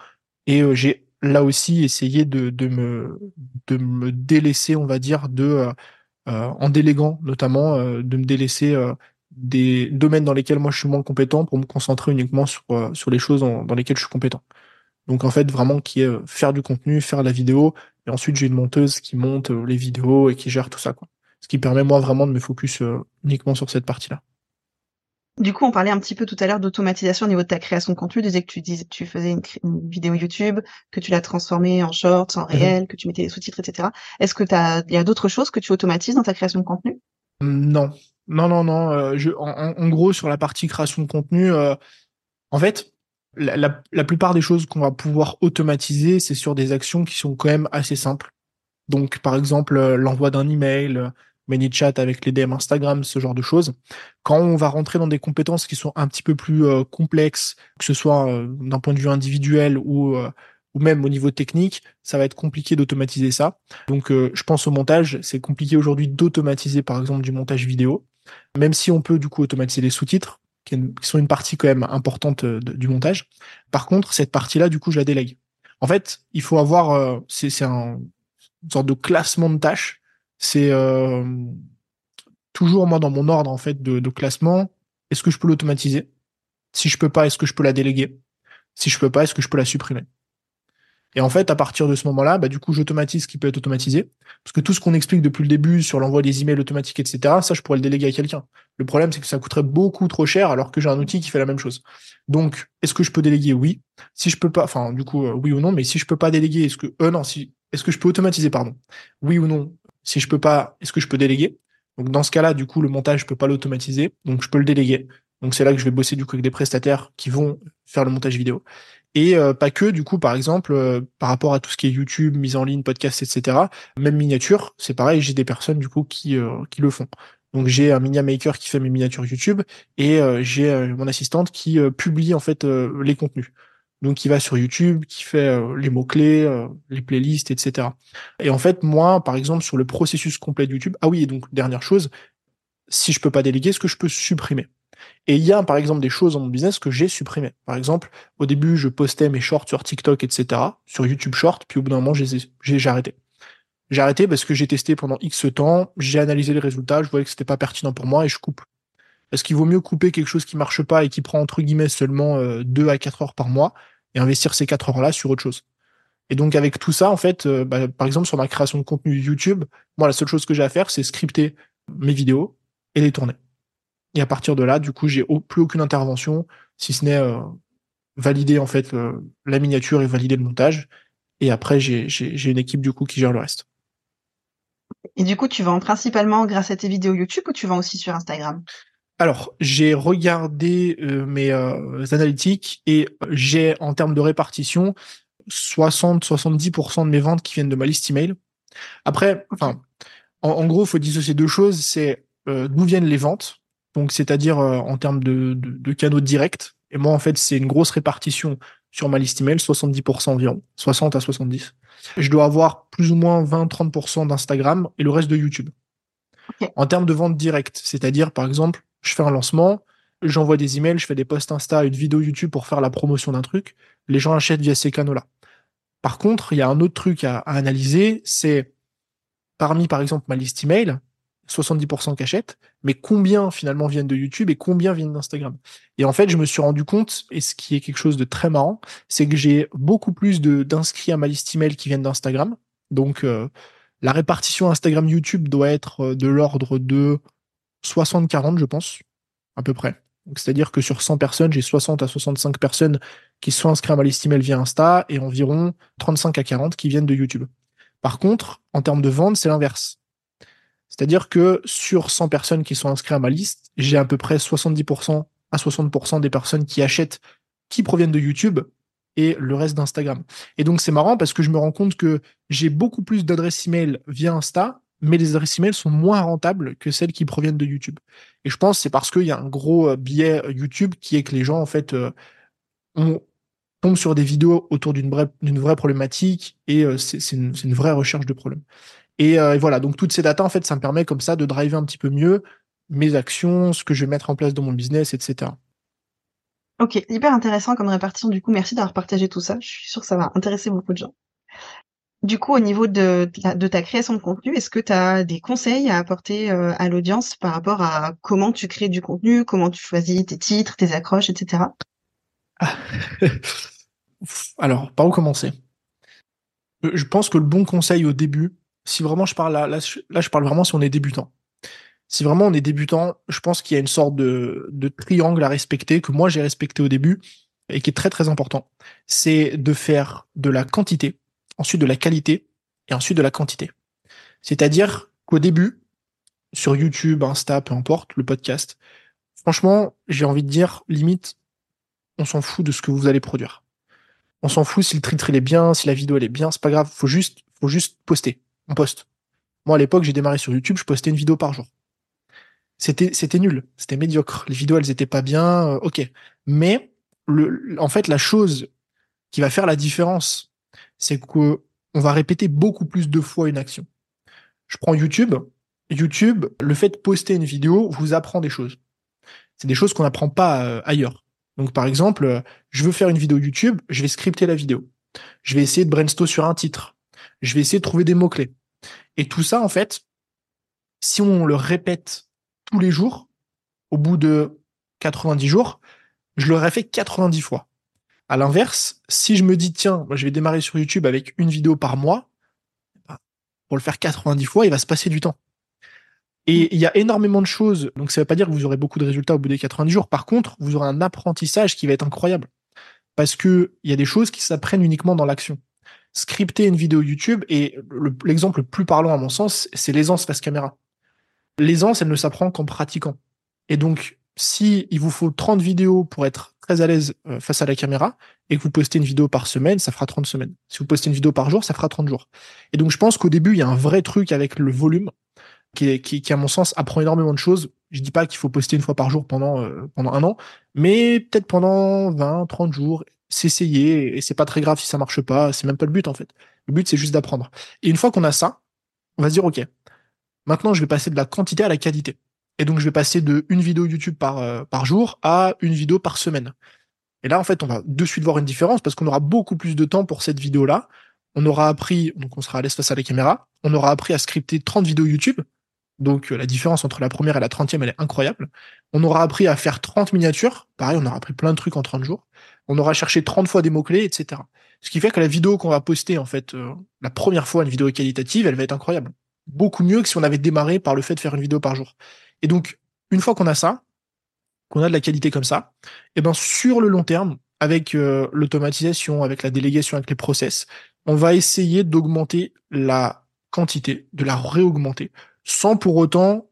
Et euh, j'ai là aussi essayé de, me, de me délaisser, on va dire, de, en déléguant notamment, de me délaisser des domaines dans lesquels moi je suis moins compétent pour me concentrer uniquement sur, sur les choses dans, lesquelles je suis compétent. Donc en fait, vraiment, qui est faire du contenu, faire la vidéo, et ensuite j'ai une monteuse qui monte les vidéos et qui gère tout ça. Quoi ce qui permet moi vraiment de me focus euh, uniquement sur cette partie-là. Du coup, on parlait un petit peu tout à l'heure d'automatisation au niveau de ta création de contenu. Tu disais que tu, disais, tu faisais une, vidéo YouTube, que tu l'as transformée en short, en mhm. réel, que tu mettais des sous-titres, etc. Est-ce que il y a d'autres choses que tu automatises dans ta création de contenu? Non, non, non, non. Euh, je, en, gros, sur la partie création de contenu, euh, en fait, la, la, plupart des choses qu'on va pouvoir automatiser, c'est sur des actions qui sont quand même assez simples. Donc, par exemple, euh, l'envoi d'un email, ManyChat avec les DM Instagram, ce genre de choses. Quand on va rentrer dans des compétences qui sont un petit peu plus euh, complexes, que ce soit euh, d'un point de vue individuel ou, euh, ou même au niveau technique, ça va être compliqué d'automatiser ça. Donc je pense au montage, c'est compliqué aujourd'hui d'automatiser par exemple du montage vidéo, même si on peut du coup automatiser les sous-titres, qui, sont une partie quand même importante du montage. Par contre, cette partie-là, du coup, je la délègue. En fait, il faut avoir, c'est un, une sorte de classement de tâches c'est euh, toujours moi dans mon ordre en fait de, classement. Est-ce que je peux l'automatiser? Si je peux pas, est-ce que je peux la déléguer? Si je peux pas, est-ce que je peux la supprimer? Et en fait, à partir de ce moment-là, bah, du coup, j'automatise ce qui peut être automatisé. Parce que tout ce qu'on explique depuis le début sur l'envoi des emails automatiques, etc., ça, je pourrais le déléguer à quelqu'un. Le problème, c'est que ça coûterait beaucoup trop cher alors que j'ai un outil qui fait la même chose. Donc, est-ce que je peux déléguer? Oui. Si je peux pas, enfin, du coup, euh, oui ou non, mais si je peux pas déléguer, est-ce que, euh, non, si, est-ce que je peux automatiser, pardon? Oui ou non si je peux pas, est-ce que je peux déléguer? Donc dans ce cas-là, du coup, le montage, je peux pas l'automatiser, donc je peux le déléguer. Donc c'est là que je vais bosser du coup avec des prestataires qui vont faire le montage vidéo. Et euh, pas que, du coup, par exemple, euh, par rapport à tout ce qui est YouTube, mise en ligne, podcast, etc. Même miniature, c'est pareil, j'ai des personnes du coup qui euh, qui le font. Donc j'ai un Minia Maker qui fait mes miniatures YouTube et j'ai mon assistante qui publie en fait les contenus donc qui va sur YouTube, qui fait euh, les mots-clés, euh, les playlists, etc. Et en fait, moi, par exemple, sur le processus complet de YouTube, ah oui, et donc dernière chose, si je peux pas déléguer, est-ce que je peux supprimer? Et il y a, par exemple, des choses dans mon business que j'ai supprimées. Par exemple, au début, je postais mes shorts sur TikTok, etc., sur YouTube Short, puis au bout d'un moment, j'ai arrêté. J'ai arrêté parce que j'ai testé pendant X temps, j'ai analysé les résultats, je voyais que c'était pas pertinent pour moi et je coupe. Est-ce qu'il vaut mieux couper quelque chose qui marche pas et qui prend entre guillemets seulement 2 euh, à 4 heures par mois et investir ces 4 heures-là sur autre chose? Et donc avec tout ça, en fait, euh, bah, par exemple sur ma création de contenu YouTube, moi la seule chose que j'ai à faire, c'est scripter mes vidéos et les tourner. Et à partir de là, du coup, j'ai plus aucune intervention, si ce n'est euh, valider en fait la miniature et valider le montage. Et après, j'ai une équipe du coup qui gère le reste. Et du coup, tu vends principalement grâce à tes vidéos YouTube ou tu vends aussi sur Instagram? Alors, j'ai regardé euh, mes euh, analytiques et j'ai, en termes de répartition, 60-70% de mes ventes qui viennent de ma liste email. Après, enfin, en, gros, il faut dissocier deux choses. C'est euh, d'où viennent les ventes, donc c'est-à-dire en termes de, de, de, canaux directs. Et moi, en fait, c'est une grosse répartition sur ma liste email, 70% environ, 60 à 70. Je dois avoir plus ou moins 20-30% d'Instagram et le reste de YouTube. En termes de vente directe, c'est-à-dire, par exemple, je fais un lancement, j'envoie des emails, je fais des posts Insta, une vidéo YouTube pour faire la promotion d'un truc. Les gens achètent via ces canaux-là. Par contre, il y a un autre truc à, analyser, c'est parmi, par exemple, ma liste email, 70% qui achètent, mais combien finalement viennent de YouTube et combien viennent d'Instagram? Et en fait, je me suis rendu compte, et ce qui est quelque chose de très marrant, c'est que j'ai beaucoup plus d'inscrits à ma liste email qui viennent d'Instagram. Donc, euh, la répartition Instagram-YouTube doit être euh, de l'ordre de 60-40, je pense, à peu près. C'est-à-dire que sur 100 personnes, j'ai 60 à 65 personnes qui sont inscrites à ma liste email via Insta et environ 35 à 40 qui viennent de YouTube. Par contre, en termes de vente, c'est l'inverse. C'est-à-dire que sur 100 personnes qui sont inscrites à ma liste, j'ai à peu près 70% à 60% des personnes qui achètent qui proviennent de YouTube et le reste d'Instagram. Et donc c'est marrant parce que je me rends compte que j'ai beaucoup plus d'adresses email via Insta mais les adresses email sont moins rentables que celles qui proviennent de YouTube. Et je pense que c'est parce qu'il y a un gros euh, biais euh, YouTube qui est que les gens, en fait, euh, on tombent sur des vidéos autour d'une vraie, vraie problématique et c'est, une, vraie recherche de problème. Et, voilà, donc toutes ces datas, en fait, ça me permet comme ça de driver un petit peu mieux mes actions, ce que je vais mettre en place dans mon business, etc. Ok, hyper intéressant comme répartition. Du coup, merci d'avoir partagé tout ça. Je suis sûr que ça va intéresser beaucoup de gens. Du coup, au niveau de, ta création de contenu, est-ce que tu as des conseils à apporter euh, à l'audience par rapport à comment tu crées du contenu, comment tu choisis tes titres, tes accroches, etc. Alors, par où commencer? Je pense que le bon conseil au début, si vraiment je parle là, là, je parle vraiment si on est débutant, Si vraiment on est débutant, je pense qu'il y a une sorte de triangle à respecter que moi j'ai respecté au début et qui est très très important. C'est de faire de la quantité, ensuite de la qualité et ensuite de la quantité. C'est-à-dire qu'au début, sur YouTube, Insta, peu importe, le podcast, franchement, j'ai envie de dire, limite, on s'en fout de ce que vous allez produire. On s'en fout si le titre il est bien, si la vidéo elle est bien, c'est pas grave, faut juste, faut juste poster. On poste. Moi, à l'époque, j'ai démarré sur YouTube, je postais une vidéo par jour. C'était, c'était nul, c'était médiocre. Les vidéos, elles étaient pas bien, euh, ok. Mais, le, en fait, la chose qui va faire la différence, c'est que on va répéter beaucoup plus de fois une action. Je prends YouTube. YouTube, le fait de poster une vidéo vous apprend des choses. C'est des choses qu'on n'apprend pas euh, ailleurs. Donc, par exemple, euh, je veux faire une vidéo YouTube, je vais scripter la vidéo. Je vais essayer de brainstorm sur un titre. Je vais essayer de trouver des mots-clés. Et tout ça, en fait, si on le répète tous les jours, au bout de 90 jours, je l'aurais fait 90 fois. À l'inverse, si je me dis, tiens, moi, je vais démarrer sur YouTube avec une vidéo par mois, bah, pour le faire 90 fois, il va se passer du temps. Et il y a énormément de choses. Donc, ça ne veut pas dire que vous aurez beaucoup de résultats au bout des 90 jours. Par contre, vous aurez un apprentissage qui va être incroyable. Parce que il y a des choses qui s'apprennent uniquement dans l'action scripter une vidéo YouTube et l'exemple le, plus parlant à mon sens, c'est l'aisance face caméra. L'aisance, elle ne s'apprend qu'en pratiquant. Et donc, si il vous faut 30 vidéos pour être très à l'aise euh, face à la caméra et que vous postez une vidéo par semaine, ça fera 30 semaines. Si vous postez une vidéo par jour, ça fera 30 jours. Et donc, je pense qu'au début, il y a un vrai truc avec le volume qui, qui, qui, à mon sens, apprend énormément de choses. Je dis pas qu'il faut poster une fois par jour pendant, euh, pendant un an, mais peut-être pendant 20, 30 jours s'essayer et c'est pas très grave si ça marche pas. C'est même pas le but en fait. Le but c'est juste d'apprendre. Et une fois qu'on a ça, on va se dire ok, maintenant je vais passer de la quantité à la qualité. Et donc je vais passer de une vidéo YouTube par euh, par jour à une vidéo par semaine. Et là en fait on va de suite voir une différence parce qu'on aura beaucoup plus de temps pour cette vidéo là. On aura appris, donc on sera à l'aise face à la caméra, on aura appris à scripter 30 vidéos YouTube donc euh, la différence entre la première et la trentième, elle est incroyable. On aura appris à faire 30 miniatures. Pareil, on aura appris plein de trucs en 30 jours. On aura cherché 30 fois des mots-clés, etc. Ce qui fait que la vidéo qu'on va poster, en fait, euh, la première fois, une vidéo qualitative, elle va être incroyable. Beaucoup mieux que si on avait démarré par le fait de faire une vidéo par jour. Et donc, une fois qu'on a ça, qu'on a de la qualité comme ça, et eh ben sur le long terme, avec euh, l'automatisation, avec la délégation, avec les process, on va essayer d'augmenter la quantité, de la réaugmenter sans pour autant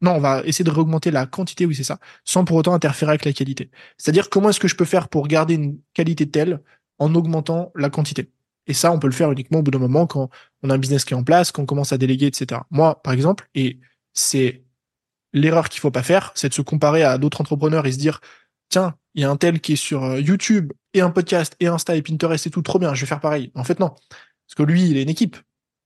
non, on va essayer de réaugmenter la quantité, oui, c'est ça, sans pour autant interférer avec la qualité. C'est-à-dire, comment est-ce que je peux faire pour garder une qualité telle en augmentant la quantité? Et ça, on peut le faire uniquement au bout d'un moment quand on a un business qui est en place, qu'on commence à déléguer, etc. Moi, par exemple, et c'est l'erreur qu'il faut pas faire, c'est de se comparer à d'autres entrepreneurs et se dire, tiens, il y a un tel qui est sur euh, YouTube et un podcast et Insta et Pinterest et tout, trop bien, je vais faire pareil. En fait, non. Parce que lui, il a une équipe,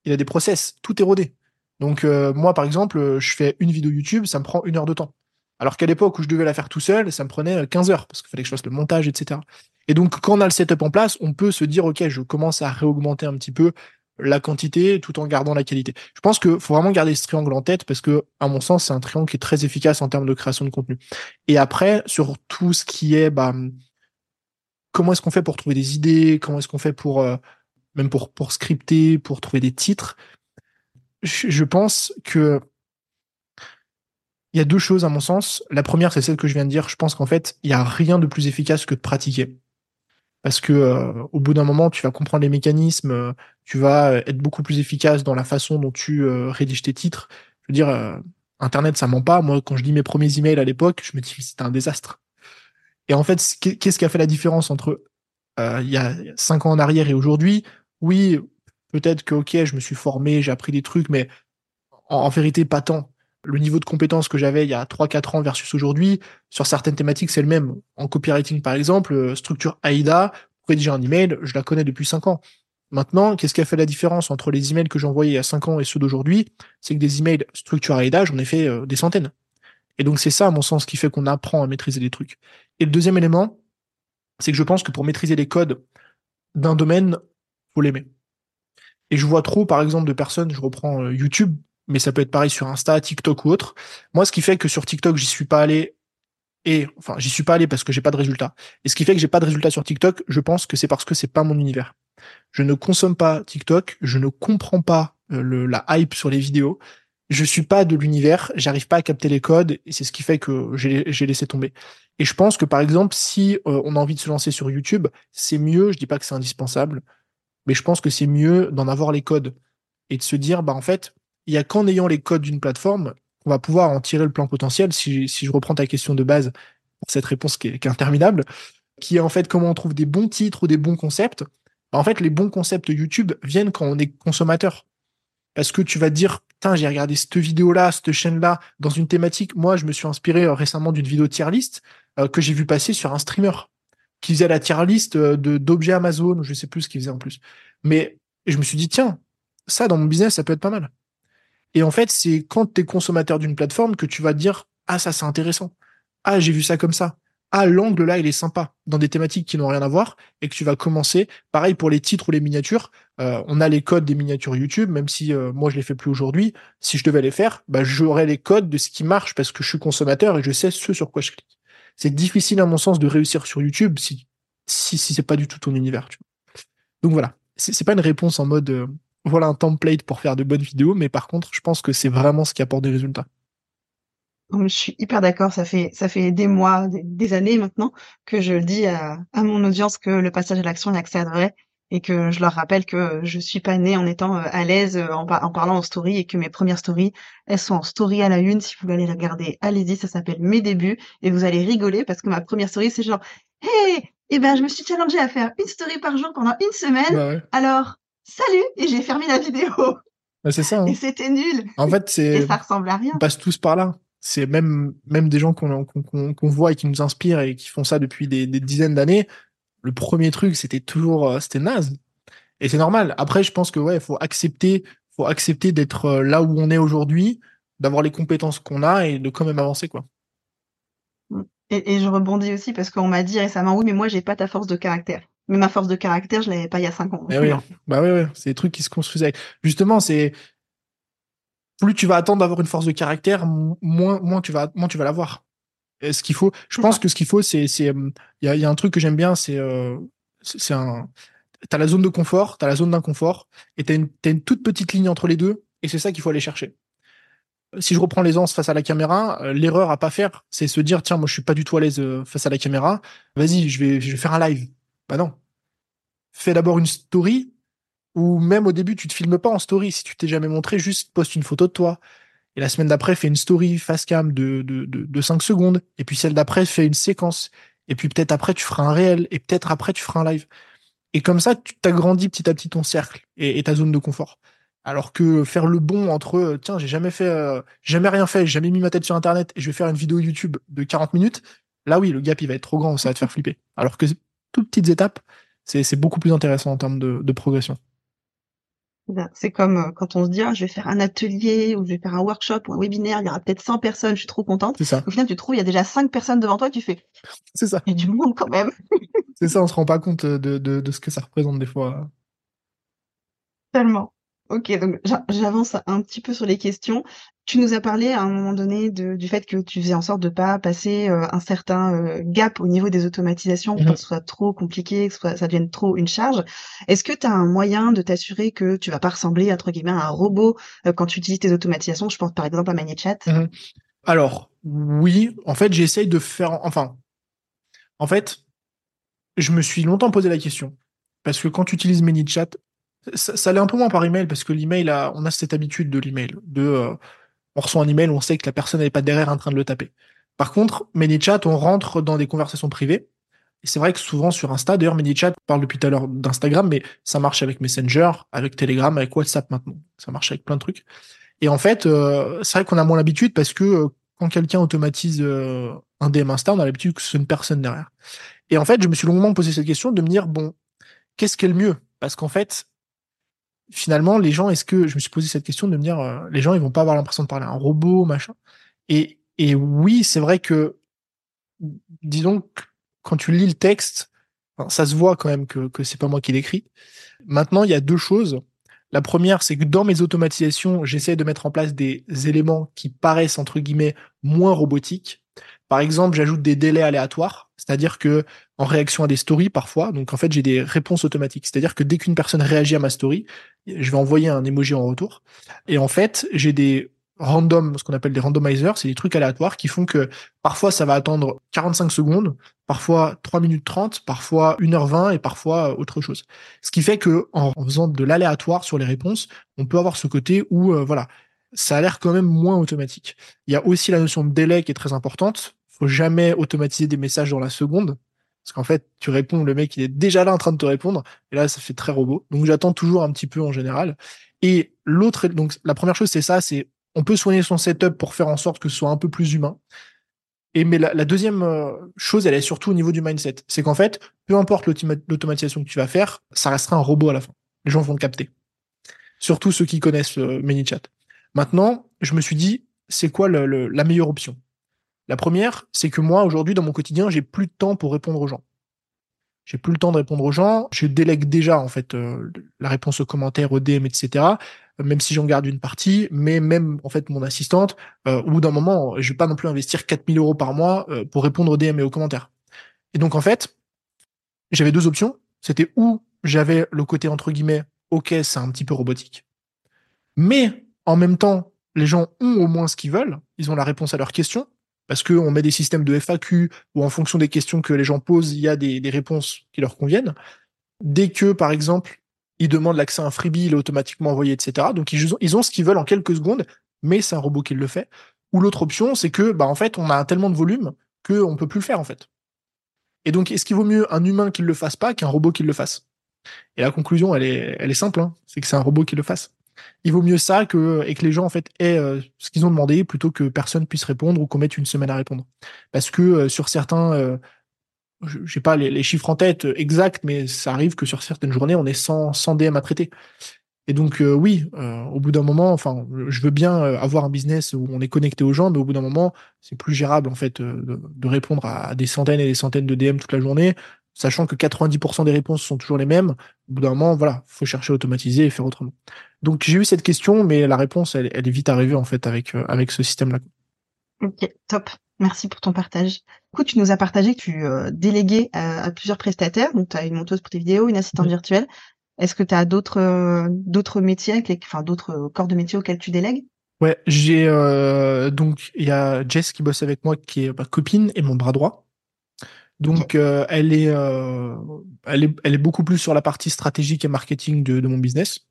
il a des process, tout est. Donc euh, moi, par exemple, euh, je fais une vidéo YouTube, ça me prend une heure de temps. Alors qu'à l'époque où je devais la faire tout seul, ça me prenait 15 euh, heures, parce qu'il fallait que je fasse le montage, etc. Et donc, quand on a le setup en place, on peut se dire, OK, je commence à réaugmenter un petit peu la quantité tout en gardant la qualité. Je pense qu'il faut vraiment garder ce triangle en tête parce que, à mon sens, c'est un triangle qui est très efficace en termes de création de contenu. Et après, sur tout ce qui est, bah, comment est-ce qu'on fait pour trouver des idées, comment est-ce qu'on fait pour, même pour, pour scripter, pour trouver des titres, je pense que il y a deux choses à mon sens. La première, c'est celle que je viens de dire. Je pense qu'en fait, il y a rien de plus efficace que de pratiquer. Parce que euh, au bout d'un moment, tu vas comprendre les mécanismes, euh, tu vas être beaucoup plus efficace dans la façon dont tu euh, rédiges tes titres. Je veux dire, Internet, ça ment pas. Moi, quand je lis mes premiers emails à l'époque, je me dis c'était un désastre. Et en fait, qu'est-ce qui a fait la différence entre il y a cinq ans en arrière et aujourd'hui? Oui, peut-être que, ok, je me suis formé, j'ai appris des trucs, mais en, vérité, pas tant. Le niveau de compétence que j'avais il y a 3-4 ans versus aujourd'hui, sur certaines thématiques, c'est le même. En copywriting, par exemple, euh, structure AIDA, rédiger un email, je la connais depuis 5 ans. Maintenant, qu'est-ce qui a fait la différence entre les emails que j'envoyais il y a 5 ans et ceux d'aujourd'hui? C'est que des emails structure AIDA, j'en ai fait euh, des centaines. Et donc, c'est ça, à mon sens, qui fait qu'on apprend à maîtriser les trucs. Et le deuxième élément, c'est que je pense que pour maîtriser les codes d'un domaine, faut l'aimer. Et je vois trop, par exemple, de personnes, je reprends euh, YouTube, mais ça peut être pareil sur Insta, TikTok ou autre. Moi, ce qui fait que sur TikTok, j'y suis pas allé et enfin, j'y suis pas allé parce que j'ai pas de résultats. Et ce qui fait que j'ai pas de résultats sur TikTok, je pense que c'est parce que c'est pas mon univers. Je ne consomme pas TikTok, je ne comprends pas euh, la hype sur les vidéos. je suis pas de l'univers, j'arrive pas à capter les codes et c'est ce qui fait que j'ai laissé tomber. Et je pense que par exemple, si euh, on a envie de se lancer sur YouTube, c'est mieux, je dis pas que c'est indispensable, mais je pense que c'est mieux d'en avoir les codes et de se dire, bah en fait, il y a qu'en ayant les codes d'une plateforme qu'on va pouvoir en tirer le plan potentiel. Si, je reprends ta question de base cette réponse est, qui est interminable, qui est en fait comment on trouve des bons titres ou des bons concepts. Bah, en fait, les bons concepts YouTube viennent quand on est consommateur. Parce que tu vas dire, putain, j'ai regardé cette vidéo-là, cette chaîne-là, dans une thématique. Moi, je me suis inspiré euh, récemment d'une vidéo tier list euh, que j'ai vu passer sur un streamer qui faisait la tier list euh, d'objets Amazon, je sais plus ce qu'il faisait en plus. Mais je me suis dit, tiens, ça, dans mon business, ça peut être pas mal. Et en fait, c'est quand tu es consommateur d'une plateforme que tu vas te dire, ah, ça, c'est intéressant. Ah, j'ai vu ça comme ça ah l'angle là il est sympa dans des thématiques qui n'ont rien à voir et que tu vas commencer pareil pour les titres ou les miniatures. Euh, on a les codes des miniatures YouTube même si euh, moi je les fais plus aujourd'hui. Si je devais les faire bah j'aurais les codes de ce qui marche parce que je suis consommateur et je sais ce sur quoi je clique. C'est difficile à mon sens de réussir sur YouTube si si, si c'est pas du tout ton univers tu vois. donc voilà. C'est pas une réponse en mode euh, voilà un template pour faire de bonnes vidéos mais par contre je pense que c'est vraiment ce qui apporte des résultats je suis hyper d'accord. Ça fait ça fait des mois, des, années maintenant que je dis à, à mon audience que le passage à l'action est accélérerait et que je leur rappelle que je suis pas née en étant euh, à l'aise euh, en, en, parlant en story et que mes premières stories elles sont en story à la une. Si vous voulez les regarder, allez-y. Ça s'appelle mes débuts et vous allez rigoler parce que ma première story c'est genre hey, eh ben je me suis challengée à faire une story par jour pendant une semaine. Bah Alors salut et j'ai fermé la vidéo. Bah, c'est ça. Hein. Et c'était nul. En fait, c'est. ça ressemble à rien. On passe tous par là c'est même même des gens qu'on qu'on voit et qui nous inspirent et qui font ça depuis des, des dizaines d'années. Le premier truc, c'était toujours euh, c'était naze. Et c'est normal. Après, je pense que ouais, faut accepter, faut accepter d'être euh, là où on est aujourd'hui, d'avoir les compétences qu'on a et de quand même avancer quoi. Et, et je rebondis aussi parce qu'on m'a dit récemment oui, mais moi j'ai pas ta force de caractère. Mais ma force de caractère, je l'avais pas il y a cinq ans. Eh oui, bah oui, oui. c'est des trucs qui se construisent Justement, c'est plus tu vas attendre d'avoir une force de caractère, moins, moins tu vas, moins tu vas l'avoir. Ce qu'il faut, je pense que ce qu'il faut, c'est, c'est, euh, il y a, y a, un truc que j'aime bien, c'est, euh, c'est un, t'as la zone de confort, t'as la zone d'inconfort, et t'as une, t'as une toute petite ligne entre les deux, et c'est ça qu'il faut aller chercher. Si je reprends l'aisance face à la caméra, euh, l'erreur à pas faire, c'est se dire, tiens, moi, je suis pas du tout à l'aise face à la caméra. Vas-y, je vais, je vais faire un live. Bah non. Fais d'abord une story, ou même au début, tu te filmes pas en story. Si tu t'es jamais montré, juste poste une photo de toi. Et la semaine d'après, fais une story face cam de, de, de, 5 secondes. Et puis celle d'après, fais une séquence. Et puis peut-être après, tu feras un réel. Et peut-être après, tu feras un live. Et comme ça, tu t'agrandis petit à petit ton cercle et, ta zone de confort. Alors que faire le bon entre, euh, tiens, j'ai jamais fait, euh, jamais rien fait, j'ai jamais mis ma tête sur Internet et je vais faire une vidéo YouTube de 40 minutes. Là, oui, le gap, il va être trop grand, ça va te faire flipper. Alors que toutes petites étapes, c'est beaucoup plus intéressant en termes de, de progression. C'est comme euh, quand on se dit, ah, je vais faire un atelier ou je vais faire un workshop ou un webinaire, il y aura peut-être 100 personnes, je suis trop contente. C'est ça. Au final, tu trouves, il y a déjà 5 personnes devant toi tu fais. C'est ça. Il y a du monde quand même. c'est ça, on se rend pas compte de, de, de ce que ça représente des fois. Tellement. Ok, donc j'avance un petit peu sur les questions. Tu nous as parlé à un moment donné de, du fait que tu faisais en sorte de pas passer euh, un certain euh, gap au niveau des automatisations, pour que ce soit trop compliqué, que ça devienne trop une charge. Est-ce que tu as un moyen de t'assurer que tu vas pas ressembler entre guillemets à un robot euh, quand tu utilises tes automatisations? Je pense par exemple à ManyChat. Mmh Alors oui, en fait j'essaye de faire, enfin, en fait, je me suis longtemps posé la question parce que quand tu utilises ManyChat, ça, ça l'est un peu moins par email parce que l'email, on a cette habitude de l'email. De, euh, on reçoit un email, on sait que la personne n'est pas derrière en train de le taper. Par contre, ManyChat, on rentre dans des conversations privées. Et c'est vrai que souvent sur Insta, d'ailleurs, ManyChat parle depuis tout à l'heure d'Instagram, mais ça marche avec Messenger, avec Telegram, avec WhatsApp maintenant. Ça marche avec plein de trucs. Et en fait, euh, c'est vrai qu'on a moins l'habitude parce que euh, quand quelqu'un automatise un DM Insta, on a l'habitude que c'est une personne derrière. Et en fait, je me suis longuement posé cette question de me dire, bon, qu'est-ce qui est le mieux? Parce qu'en fait, finalement, les gens, est-ce que je me suis posé cette question de me dire, euh, les gens, ils vont pas avoir l'impression de parler à un robot, machin. Et, et oui, c'est vrai que, disons, quand tu lis le texte, ça se voit quand même que, que c'est pas moi qui l'écris. Maintenant, il y a deux choses. La première, c'est que dans mes automatisations, j'essaie de mettre en place des éléments qui paraissent, entre guillemets, moins robotiques. Par exemple, j'ajoute des délais aléatoires, c'est-à-dire que en réaction à des stories parfois, donc en fait j'ai des réponses automatiques, c'est-à-dire que dès qu'une personne réagit à ma story, je vais envoyer un emoji en retour, et en fait j'ai des random, ce qu'on appelle des randomizers, c'est des trucs aléatoires qui font que parfois ça va attendre 45 secondes, parfois 3 minutes 30, parfois 1h20 et parfois autre chose. Ce qui fait que en, faisant de l'aléatoire sur les réponses, on peut avoir ce côté où euh, voilà, ça a l'air quand même moins automatique. Il y a aussi la notion de délai qui est très importante. Faut jamais automatiser des messages dans la seconde. Parce qu'en fait, tu réponds, le mec, il est déjà là en train de te répondre. Et là, ça fait très robot. Donc, j'attends toujours un petit peu en général. Et l'autre, donc, la première chose, c'est ça, c'est on peut soigner son setup pour faire en sorte que ce soit un peu plus humain. Et mais la, deuxième euh, chose, elle est surtout au niveau du mindset. C'est qu'en fait, peu importe l'automatisation que tu vas faire, ça restera un robot à la fin. Les gens vont le capter. Surtout ceux qui connaissent euh, ManyChat. Maintenant, je me suis dit, c'est quoi la meilleure option? La première, c'est que moi, aujourd'hui, dans mon quotidien, j'ai plus de temps pour répondre aux gens. J'ai plus le temps de répondre aux gens. Je délègue déjà en fait euh, la réponse aux commentaires, aux DM, etc. Même si j'en garde une partie, mais même en fait mon assistante, euh, au bout d'un moment, je vais pas non plus investir 4000 euros par mois euh, pour répondre aux DM et aux commentaires. Et donc en fait, j'avais deux options. C'était où j'avais le côté entre guillemets, ok, c'est un petit peu robotique, mais en même temps, les gens ont au moins ce qu'ils veulent. Ils ont la réponse à leurs questions parce qu'on met des systèmes de FAQ où en fonction des questions que les gens posent, il y a des, réponses qui leur conviennent. Dès que, par exemple, ils demandent l'accès à un freebie, il est automatiquement envoyé, etc. Donc ils, ont ce qu'ils veulent en quelques secondes, mais c'est un robot qui le fait. Ou l'autre option, c'est que, bah, en fait, on a tellement de volume qu'on peut plus le faire, en fait. Et donc, est-ce qu'il vaut mieux un humain qui le fasse pas qu'un robot qui le fasse? Et la conclusion, elle est, elle est simple, hein. c'est que c'est un robot qui le fasse il vaut mieux ça que et que les gens en fait aient euh, ce qu'ils ont demandé plutôt que personne puisse répondre ou qu'on mette une semaine à répondre. Parce que euh, sur certains, euh, j'ai pas les, chiffres en tête exacts, mais ça arrive que sur certaines journées on est sans sans DM à traiter. Et donc euh, oui, au bout d'un moment, enfin, je veux bien avoir un business où on est connecté aux gens, mais au bout d'un moment, c'est plus gérable en fait de, de, répondre à des centaines et des centaines de DM toute la journée sachant que 90% des réponses sont toujours les mêmes, au bout d'un moment, voilà, faut chercher à automatiser et faire autrement. Donc j'ai eu cette question, mais la réponse, elle, est vite arrivée en fait avec euh, avec ce système-là. Ok, top. Merci pour ton partage. Du coup, tu nous as partagé que tu euh, déléguais à, plusieurs prestataires. Donc, tu as une monteuse pour tes vidéos, une assistante virtuelle. Est-ce que tu as d'autres euh, d'autres métiers, enfin d'autres corps de métier auxquels tu délègues? Ouais, j'ai donc il y a Jess qui bosse avec moi, qui est ma copine et mon bras droit. Donc, elle, est, elle, est, elle est beaucoup plus sur la partie stratégique et marketing de, de mon business.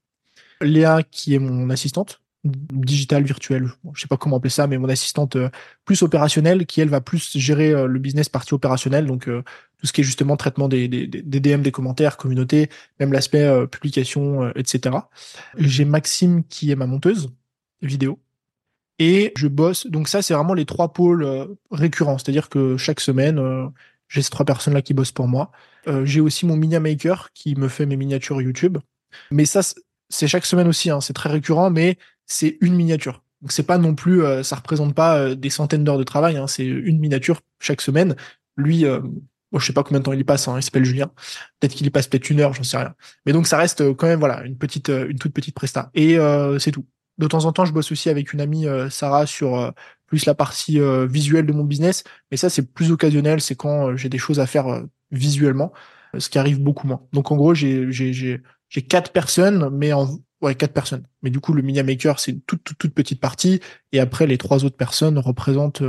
Léa, qui est mon assistante, digitale, virtuelle, je sais pas comment appeler ça, mais mon assistante euh, plus opérationnelle, qui elle va plus gérer euh, le business partie opérationnelle, donc tout ce qui est justement traitement des, des, des DM, des commentaires, communauté, même l'aspect publication, etc. J'ai Maxime qui est ma monteuse vidéo. Et je bosse, donc ça c'est vraiment les trois pôles récurrents, c'est-à-dire que chaque semaine, j'ai ces trois personnes-là qui bossent pour moi. Euh, j'ai aussi mon Minia Maker qui me fait mes miniatures YouTube. Mais ça, c'est chaque semaine aussi, hein, c'est très récurrent, mais c'est une miniature. Donc c'est pas non plus, euh, ça représente pas euh, des centaines d'heures de travail, hein, c'est une miniature chaque semaine. Lui, bon, je sais pas combien de temps il y passe, hein, il s'appelle Julien. Peut-être qu'il y passe peut-être une heure, j'en sais rien. Mais donc ça reste quand même voilà une petite, une toute petite presta. Et c'est tout. De temps en temps, je bosse aussi avec une amie Sarah sur plus la partie euh, visuelle de mon business. Mais ça, c'est plus occasionnel, c'est quand euh, j'ai des choses à faire euh, visuellement, ce qui arrive beaucoup moins. Donc en gros, j'ai j'ai quatre personnes, mais en ouais quatre personnes. Mais du coup, le Media Maker, c'est une toute, toute toute petite partie, et après les trois autres personnes représentent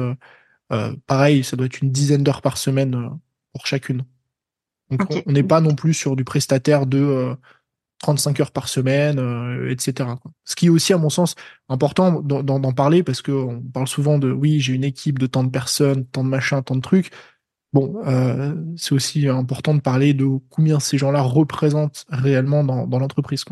pareil, ça doit être une dizaine d'heures par semaine pour chacune. Donc on n'est pas non plus sur du prestataire de 35 heures par semaine, euh, etc. Ce qui est aussi, à mon sens, important d'en parler parce qu'on parle souvent de oui, j'ai une équipe de tant de personnes, tant de machins, tant de trucs. Bon, euh, c'est aussi important de parler de combien ces gens-là représentent réellement dans, dans l'entreprise.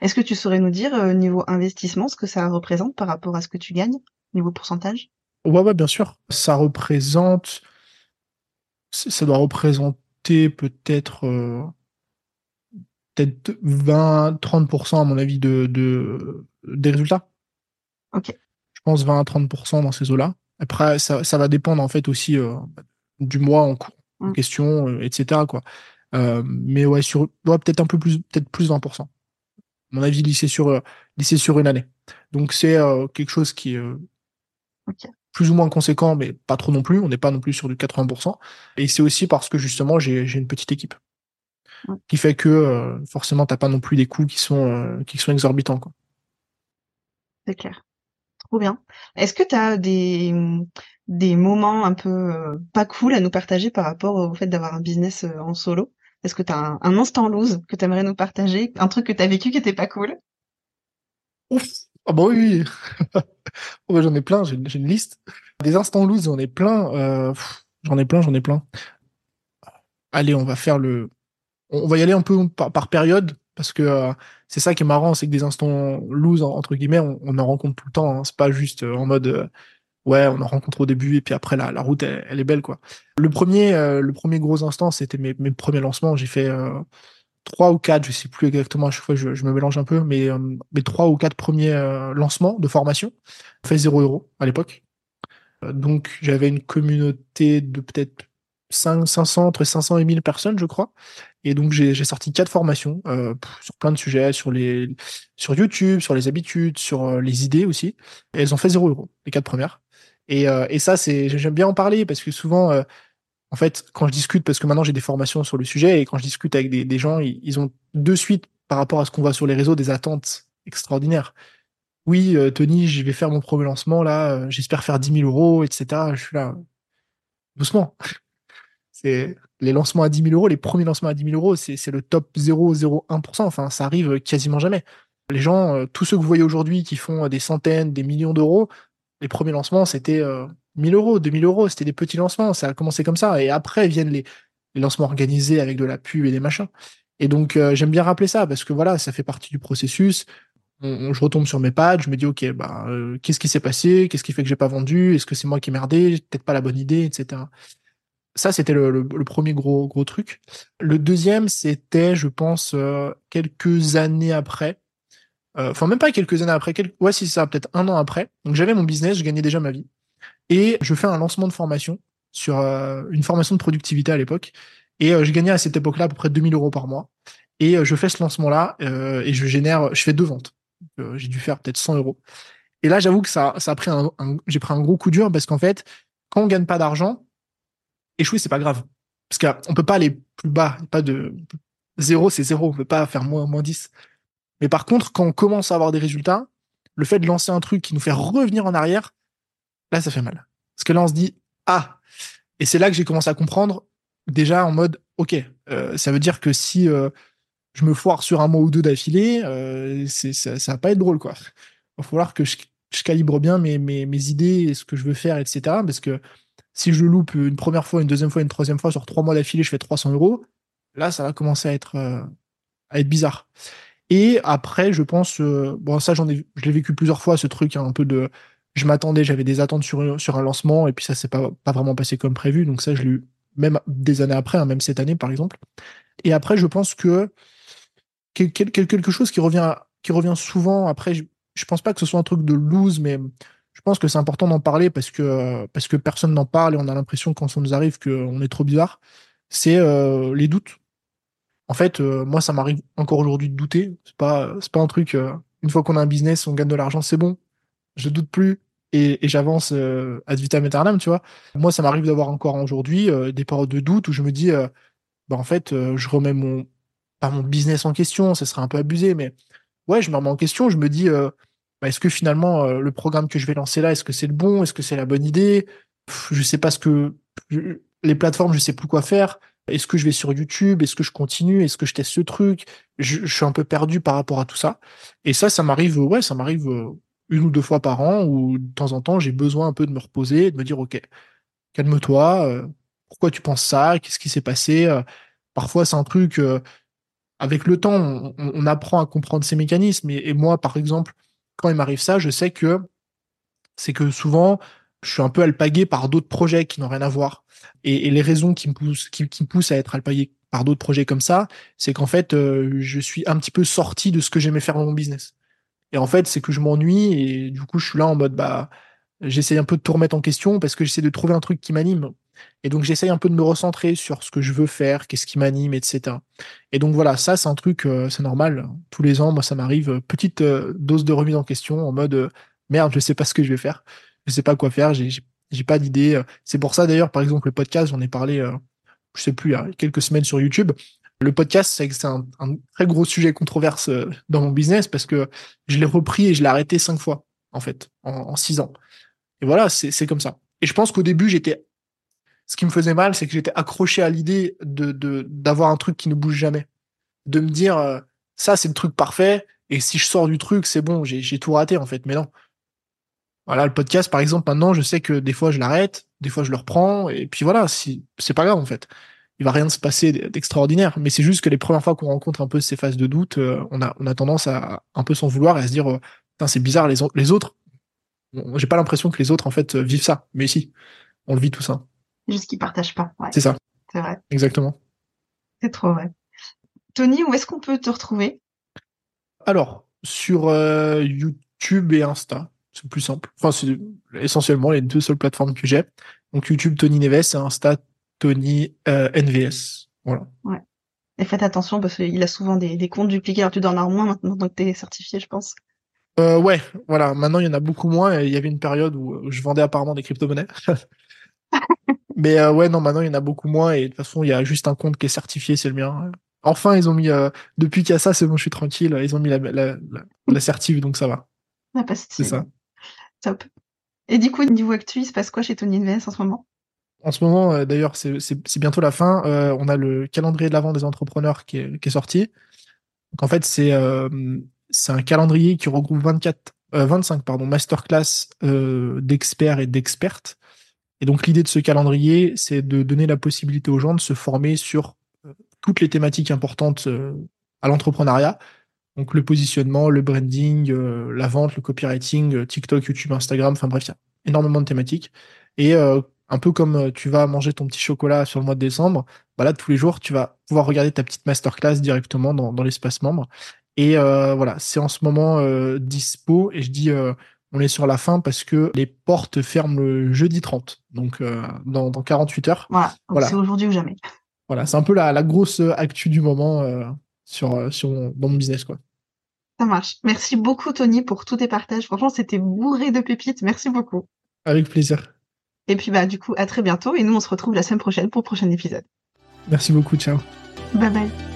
Est-ce que tu saurais nous dire, euh, niveau investissement, ce que ça représente par rapport à ce que tu gagnes, niveau pourcentage? Ouais, ouais, bien sûr. Ça représente. Ça doit représenter peut-être peut-être 20-30% à mon avis de, de, des résultats. Ok. Je pense 20 à 30% dans ces eaux-là. Après, ça, ça, va dépendre en fait aussi euh, du mois en, cours, en mm. question, euh, etc. Quoi. Euh, mais ouais, sur, ouais, peut-être un peu plus, peut-être plus 20%. À mon avis, lycée sur, lycée sur une année. Donc c'est quelque chose qui est plus ou moins conséquent, mais pas trop non plus. On n'est pas non plus sur du 80%. Et c'est aussi parce que justement, j'ai une petite équipe qui fait que euh, forcément t'as pas non plus des coûts qui sont euh, qui sont exorbitants quoi. C'est clair. Bien. Est-ce que tu as des, des moments un peu euh, pas cool à nous partager par rapport au fait d'avoir un business euh, en solo? Est-ce que tu as un, instant lose que tu aimerais nous partager? Un truc que tu as vécu qui était pas cool? Ouf Ah bah oui oh bah J'en ai plein, j'ai une liste. Des instants lose, j'en ai plein. Euh, j'en ai plein, j'en ai plein. Allez, on va faire le... On va y aller un peu par période parce que euh, c'est ça qui est marrant, c'est que des instants lose entre guillemets, on, en rencontre tout le temps. Hein. C'est pas juste euh, en mode euh, ouais, on en rencontre au début et puis après la, route elle, est belle quoi. Le premier, gros instant, c'était mes, premiers lancements. J'ai fait trois ou quatre, je sais plus exactement. À chaque fois, je, je me mélange un peu, mais mes trois ou quatre premiers lancements de formation, fait 0 euros à l'époque. donc j'avais une communauté de peut-être 500, entre 500 et 1000 personnes, je crois. Et donc, j'ai sorti quatre formations euh, sur plein de sujets, sur, les, sur YouTube, sur les habitudes, sur euh, les idées aussi. Et elles ont fait 0 euros, les quatre premières. Et, euh, et ça, j'aime bien en parler parce que souvent, en fait, quand je discute, parce que maintenant j'ai des formations sur le sujet, et quand je discute avec des, des gens, ils, ils, ont de suite, par rapport à ce qu'on voit sur les réseaux, des attentes extraordinaires. Oui, Tony, je vais faire mon premier lancement, là, j'espère faire 10 000 euros, etc. Je suis là, doucement. Les lancements à 10 000 euros, les premiers lancements à 10 000 euros, c'est le top 0,01%. Enfin, ça arrive quasiment jamais. Les gens, euh, tous ceux que vous voyez aujourd'hui qui font euh, des centaines, des millions d'euros, les premiers lancements, c'était 1000 euh, euros, 2000 euros, c'était des petits lancements. Ça a commencé comme ça. Et après viennent les, lancements organisés avec de la pub et des machins. Et donc, j'aime bien rappeler ça parce que voilà, ça fait partie du processus. je retombe sur mes pages, je me dis, OK, bah, qu'est-ce qui s'est passé? Qu'est-ce qui fait que j'ai pas vendu? Est-ce que c'est moi qui ai merdé? Peut-être pas la bonne idée, etc. Ça, c'était le, premier gros, gros truc. Le deuxième, c'était, je pense, euh, quelques années après. Euh, enfin, même pas quelques années après. Ouais, si ça, peut-être un an après. Donc, j'avais mon business, je gagnais déjà ma vie. Et je fais un lancement de formation sur euh, une formation de productivité à l'époque. Et je gagnais à cette époque-là à peu près 2000 euros par mois. Et je fais ce lancement-là et je génère, je fais deux ventes. j'ai dû faire peut-être 100 euros. Et là, j'avoue que ça, ça a pris un, j'ai pris un gros coup dur parce qu'en fait, quand on gagne pas d'argent, échouer, c'est pas grave. Parce qu'on peut pas aller plus bas. Pas de zéro, c'est zéro. On peut pas faire moins, moins 10. Mais par contre, quand on commence à avoir des résultats, le fait de lancer un truc qui nous fait revenir en arrière, là, ça fait mal. Parce que là, on se dit, ah. Et c'est là que j'ai commencé à comprendre, déjà en mode, OK, euh, ça veut dire que si euh, je me foire sur un mois ou deux d'affilée, euh, ça, ça va pas être drôle, quoi. Il va falloir que je, calibre bien mes, mes, mes idées et ce que je veux faire, etc. Parce que si je loupe une première fois, une deuxième fois, une troisième fois, sur trois mois d'affilée, je fais 300 euros. Là, ça va commencer à être, euh, à être bizarre. Et après, je pense, euh, bon, ça, j'en ai, je l'ai vécu plusieurs fois, ce truc, hein, un peu de, je m'attendais, j'avais des attentes sur, sur un lancement, et puis ça s'est pas, pas vraiment passé comme prévu. Donc ça, je l'ai eu même des années après, hein, même cette année, par exemple. Et après, je pense que quelque chose qui revient, qui revient souvent, après, je, je pense pas que ce soit un truc de lose, mais je pense que c'est important d'en parler parce que, parce que personne n'en parle et on a l'impression quand ça nous arrive qu'on est trop bizarre. C'est euh, les doutes. En fait, euh, moi, ça m'arrive encore aujourd'hui de douter. C'est pas, c'est pas un truc. Euh, une fois qu'on a un business, on gagne de l'argent, c'est bon. Je doute plus et, j'avance ad vitam aeternam, tu vois. Moi, ça m'arrive d'avoir encore aujourd'hui des périodes de doute où je me dis, bah en fait, je remets mon pas mon business en question, ça serait un peu abusé, mais ouais, je me remets en question. Je me dis bah, est-ce que finalement euh, le programme que je vais lancer là, est-ce que c'est le bon, est-ce que c'est la bonne idée? Je sais pas ce que les plateformes, je sais plus quoi faire. Est-ce que je vais sur YouTube? Est-ce que je continue? Est-ce que je teste ce truc? Je, suis un peu perdu par rapport à tout ça. Et ça, ça m'arrive, ouais, ça m'arrive euh, une ou deux fois par an où de temps en temps j'ai besoin un peu de me reposer, de me dire ok, calme-toi. Euh, pourquoi tu penses ça? Qu'est-ce qui s'est passé? Parfois, c'est un truc. avec le temps, on, apprend à comprendre ces mécanismes. et moi, par exemple, quand il m'arrive ça, je sais que c'est que souvent, je suis un peu alpagué par d'autres projets qui n'ont rien à voir. Et, les raisons qui me poussent, qui, me poussent à être alpagué par d'autres projets comme ça, c'est qu'en fait, euh, je suis un petit peu sorti de ce que j'aimais faire dans mon business. Et en fait, c'est que je m'ennuie et du coup, je suis là en mode, bah, j'essaie un peu de tout remettre en question parce que j'essaie de trouver un truc qui m'anime. Et donc, j'essaye un peu de me recentrer sur ce que je veux faire, qu'est-ce qui m'anime, etc. Et donc, voilà, ça, c'est un truc, euh, c'est normal. Tous les ans, moi, ça m'arrive, euh, petite euh, dose de remise en question en mode merde, je sais pas ce que je vais faire, je sais pas quoi faire, j'ai, j'ai pas d'idée. C'est pour ça, d'ailleurs, par exemple, le podcast, j'en ai parlé, je sais plus, il y a quelques semaines sur YouTube. Le podcast, c'est un, un très gros sujet controverse dans mon business parce que je l'ai repris et je l'ai arrêté cinq fois. en fait, en, six ans. Et voilà, c'est comme ça. Et je pense qu'au début, j'étais. Ce qui me faisait mal, c'est que j'étais accroché à l'idée de d'avoir un truc qui ne bouge jamais. De me dire, euh, ça, c'est le truc parfait, et si je sors du truc, c'est bon, j'ai tout raté, en fait. Mais non. Voilà, le podcast, par exemple, maintenant, je sais que des fois, je l'arrête, des fois, je le reprends, et puis voilà, si, c'est pas grave, en fait. Il va rien se passer d'extraordinaire. Mais c'est juste que les premières fois qu'on rencontre un peu ces phases de doute, euh, on, a, on a tendance à un peu s'en vouloir et à se dire, euh, c'est bizarre, les, les autres, j'ai pas l'impression que les autres, en fait, vivent ça. Mais si, on le vit tout ça. Juste qu'ils partagent pas. C'est ça. C'est vrai. Exactement. C'est trop vrai. Tony, où est-ce qu'on peut te retrouver? Alors, sur euh, YouTube et Insta, c'est plus simple. Enfin, c'est essentiellement les deux seules plateformes que j'ai. Donc YouTube Tony Neves et Insta Tony euh, NVS. Voilà. Ouais. Et faites attention parce qu'il a souvent des, comptes dupliqués. Alors tu dois en avoir moins maintenant que tu es certifié, je pense. Euh, ouais, voilà. Maintenant, il y en a beaucoup moins. Il y avait une période où je vendais apparemment des crypto-monnaies. Mais euh, ouais, non, maintenant, il y en a beaucoup moins. Et de toute façon, il y a juste un compte qui est certifié, c'est le mien. Enfin, ils ont mis, euh, depuis qu'il y a ça, c'est bon, je suis tranquille. Ils ont mis la, la, la, certif, donc ça va. Ah, c'est ça. Top. Et du coup, niveau actu, il se passe quoi chez Tony Invest en ce moment? En ce moment, euh, d'ailleurs, c'est bientôt la fin. Euh, on a le calendrier de l'avant des entrepreneurs qui est, qui est, sorti. Donc en fait, c'est c'est un calendrier qui regroupe 24, 25 pardon, masterclass d'experts et d'expertes. Et donc l'idée de ce calendrier, c'est de donner la possibilité aux gens de se former sur toutes les thématiques importantes euh, à l'entrepreneuriat. Donc le positionnement, le branding, euh, la vente, le copywriting, euh, TikTok, YouTube, Instagram, enfin bref, il y a énormément de thématiques. Et un peu comme tu vas manger ton petit chocolat sur le mois de décembre, bah là, tous les jours, tu vas pouvoir regarder ta petite masterclass directement dans, dans l'espace membre. Et voilà, c'est en ce moment dispo. Et je dis, on est sur la fin parce que les portes ferment le jeudi 30, donc dans, dans 48 heures. Voilà, voilà. c'est aujourd'hui ou jamais. Voilà, c'est un peu la, grosse actu du moment euh, sur, euh, dans mon business. Quoi. Ça marche. Merci beaucoup, Tony, pour tous tes partages. Franchement, c'était bourré de pépites. Merci beaucoup. Avec plaisir. Et puis, bah, du coup, à très bientôt. Et nous, on se retrouve la semaine prochaine pour le prochain épisode. Merci beaucoup. Ciao. Bye bye.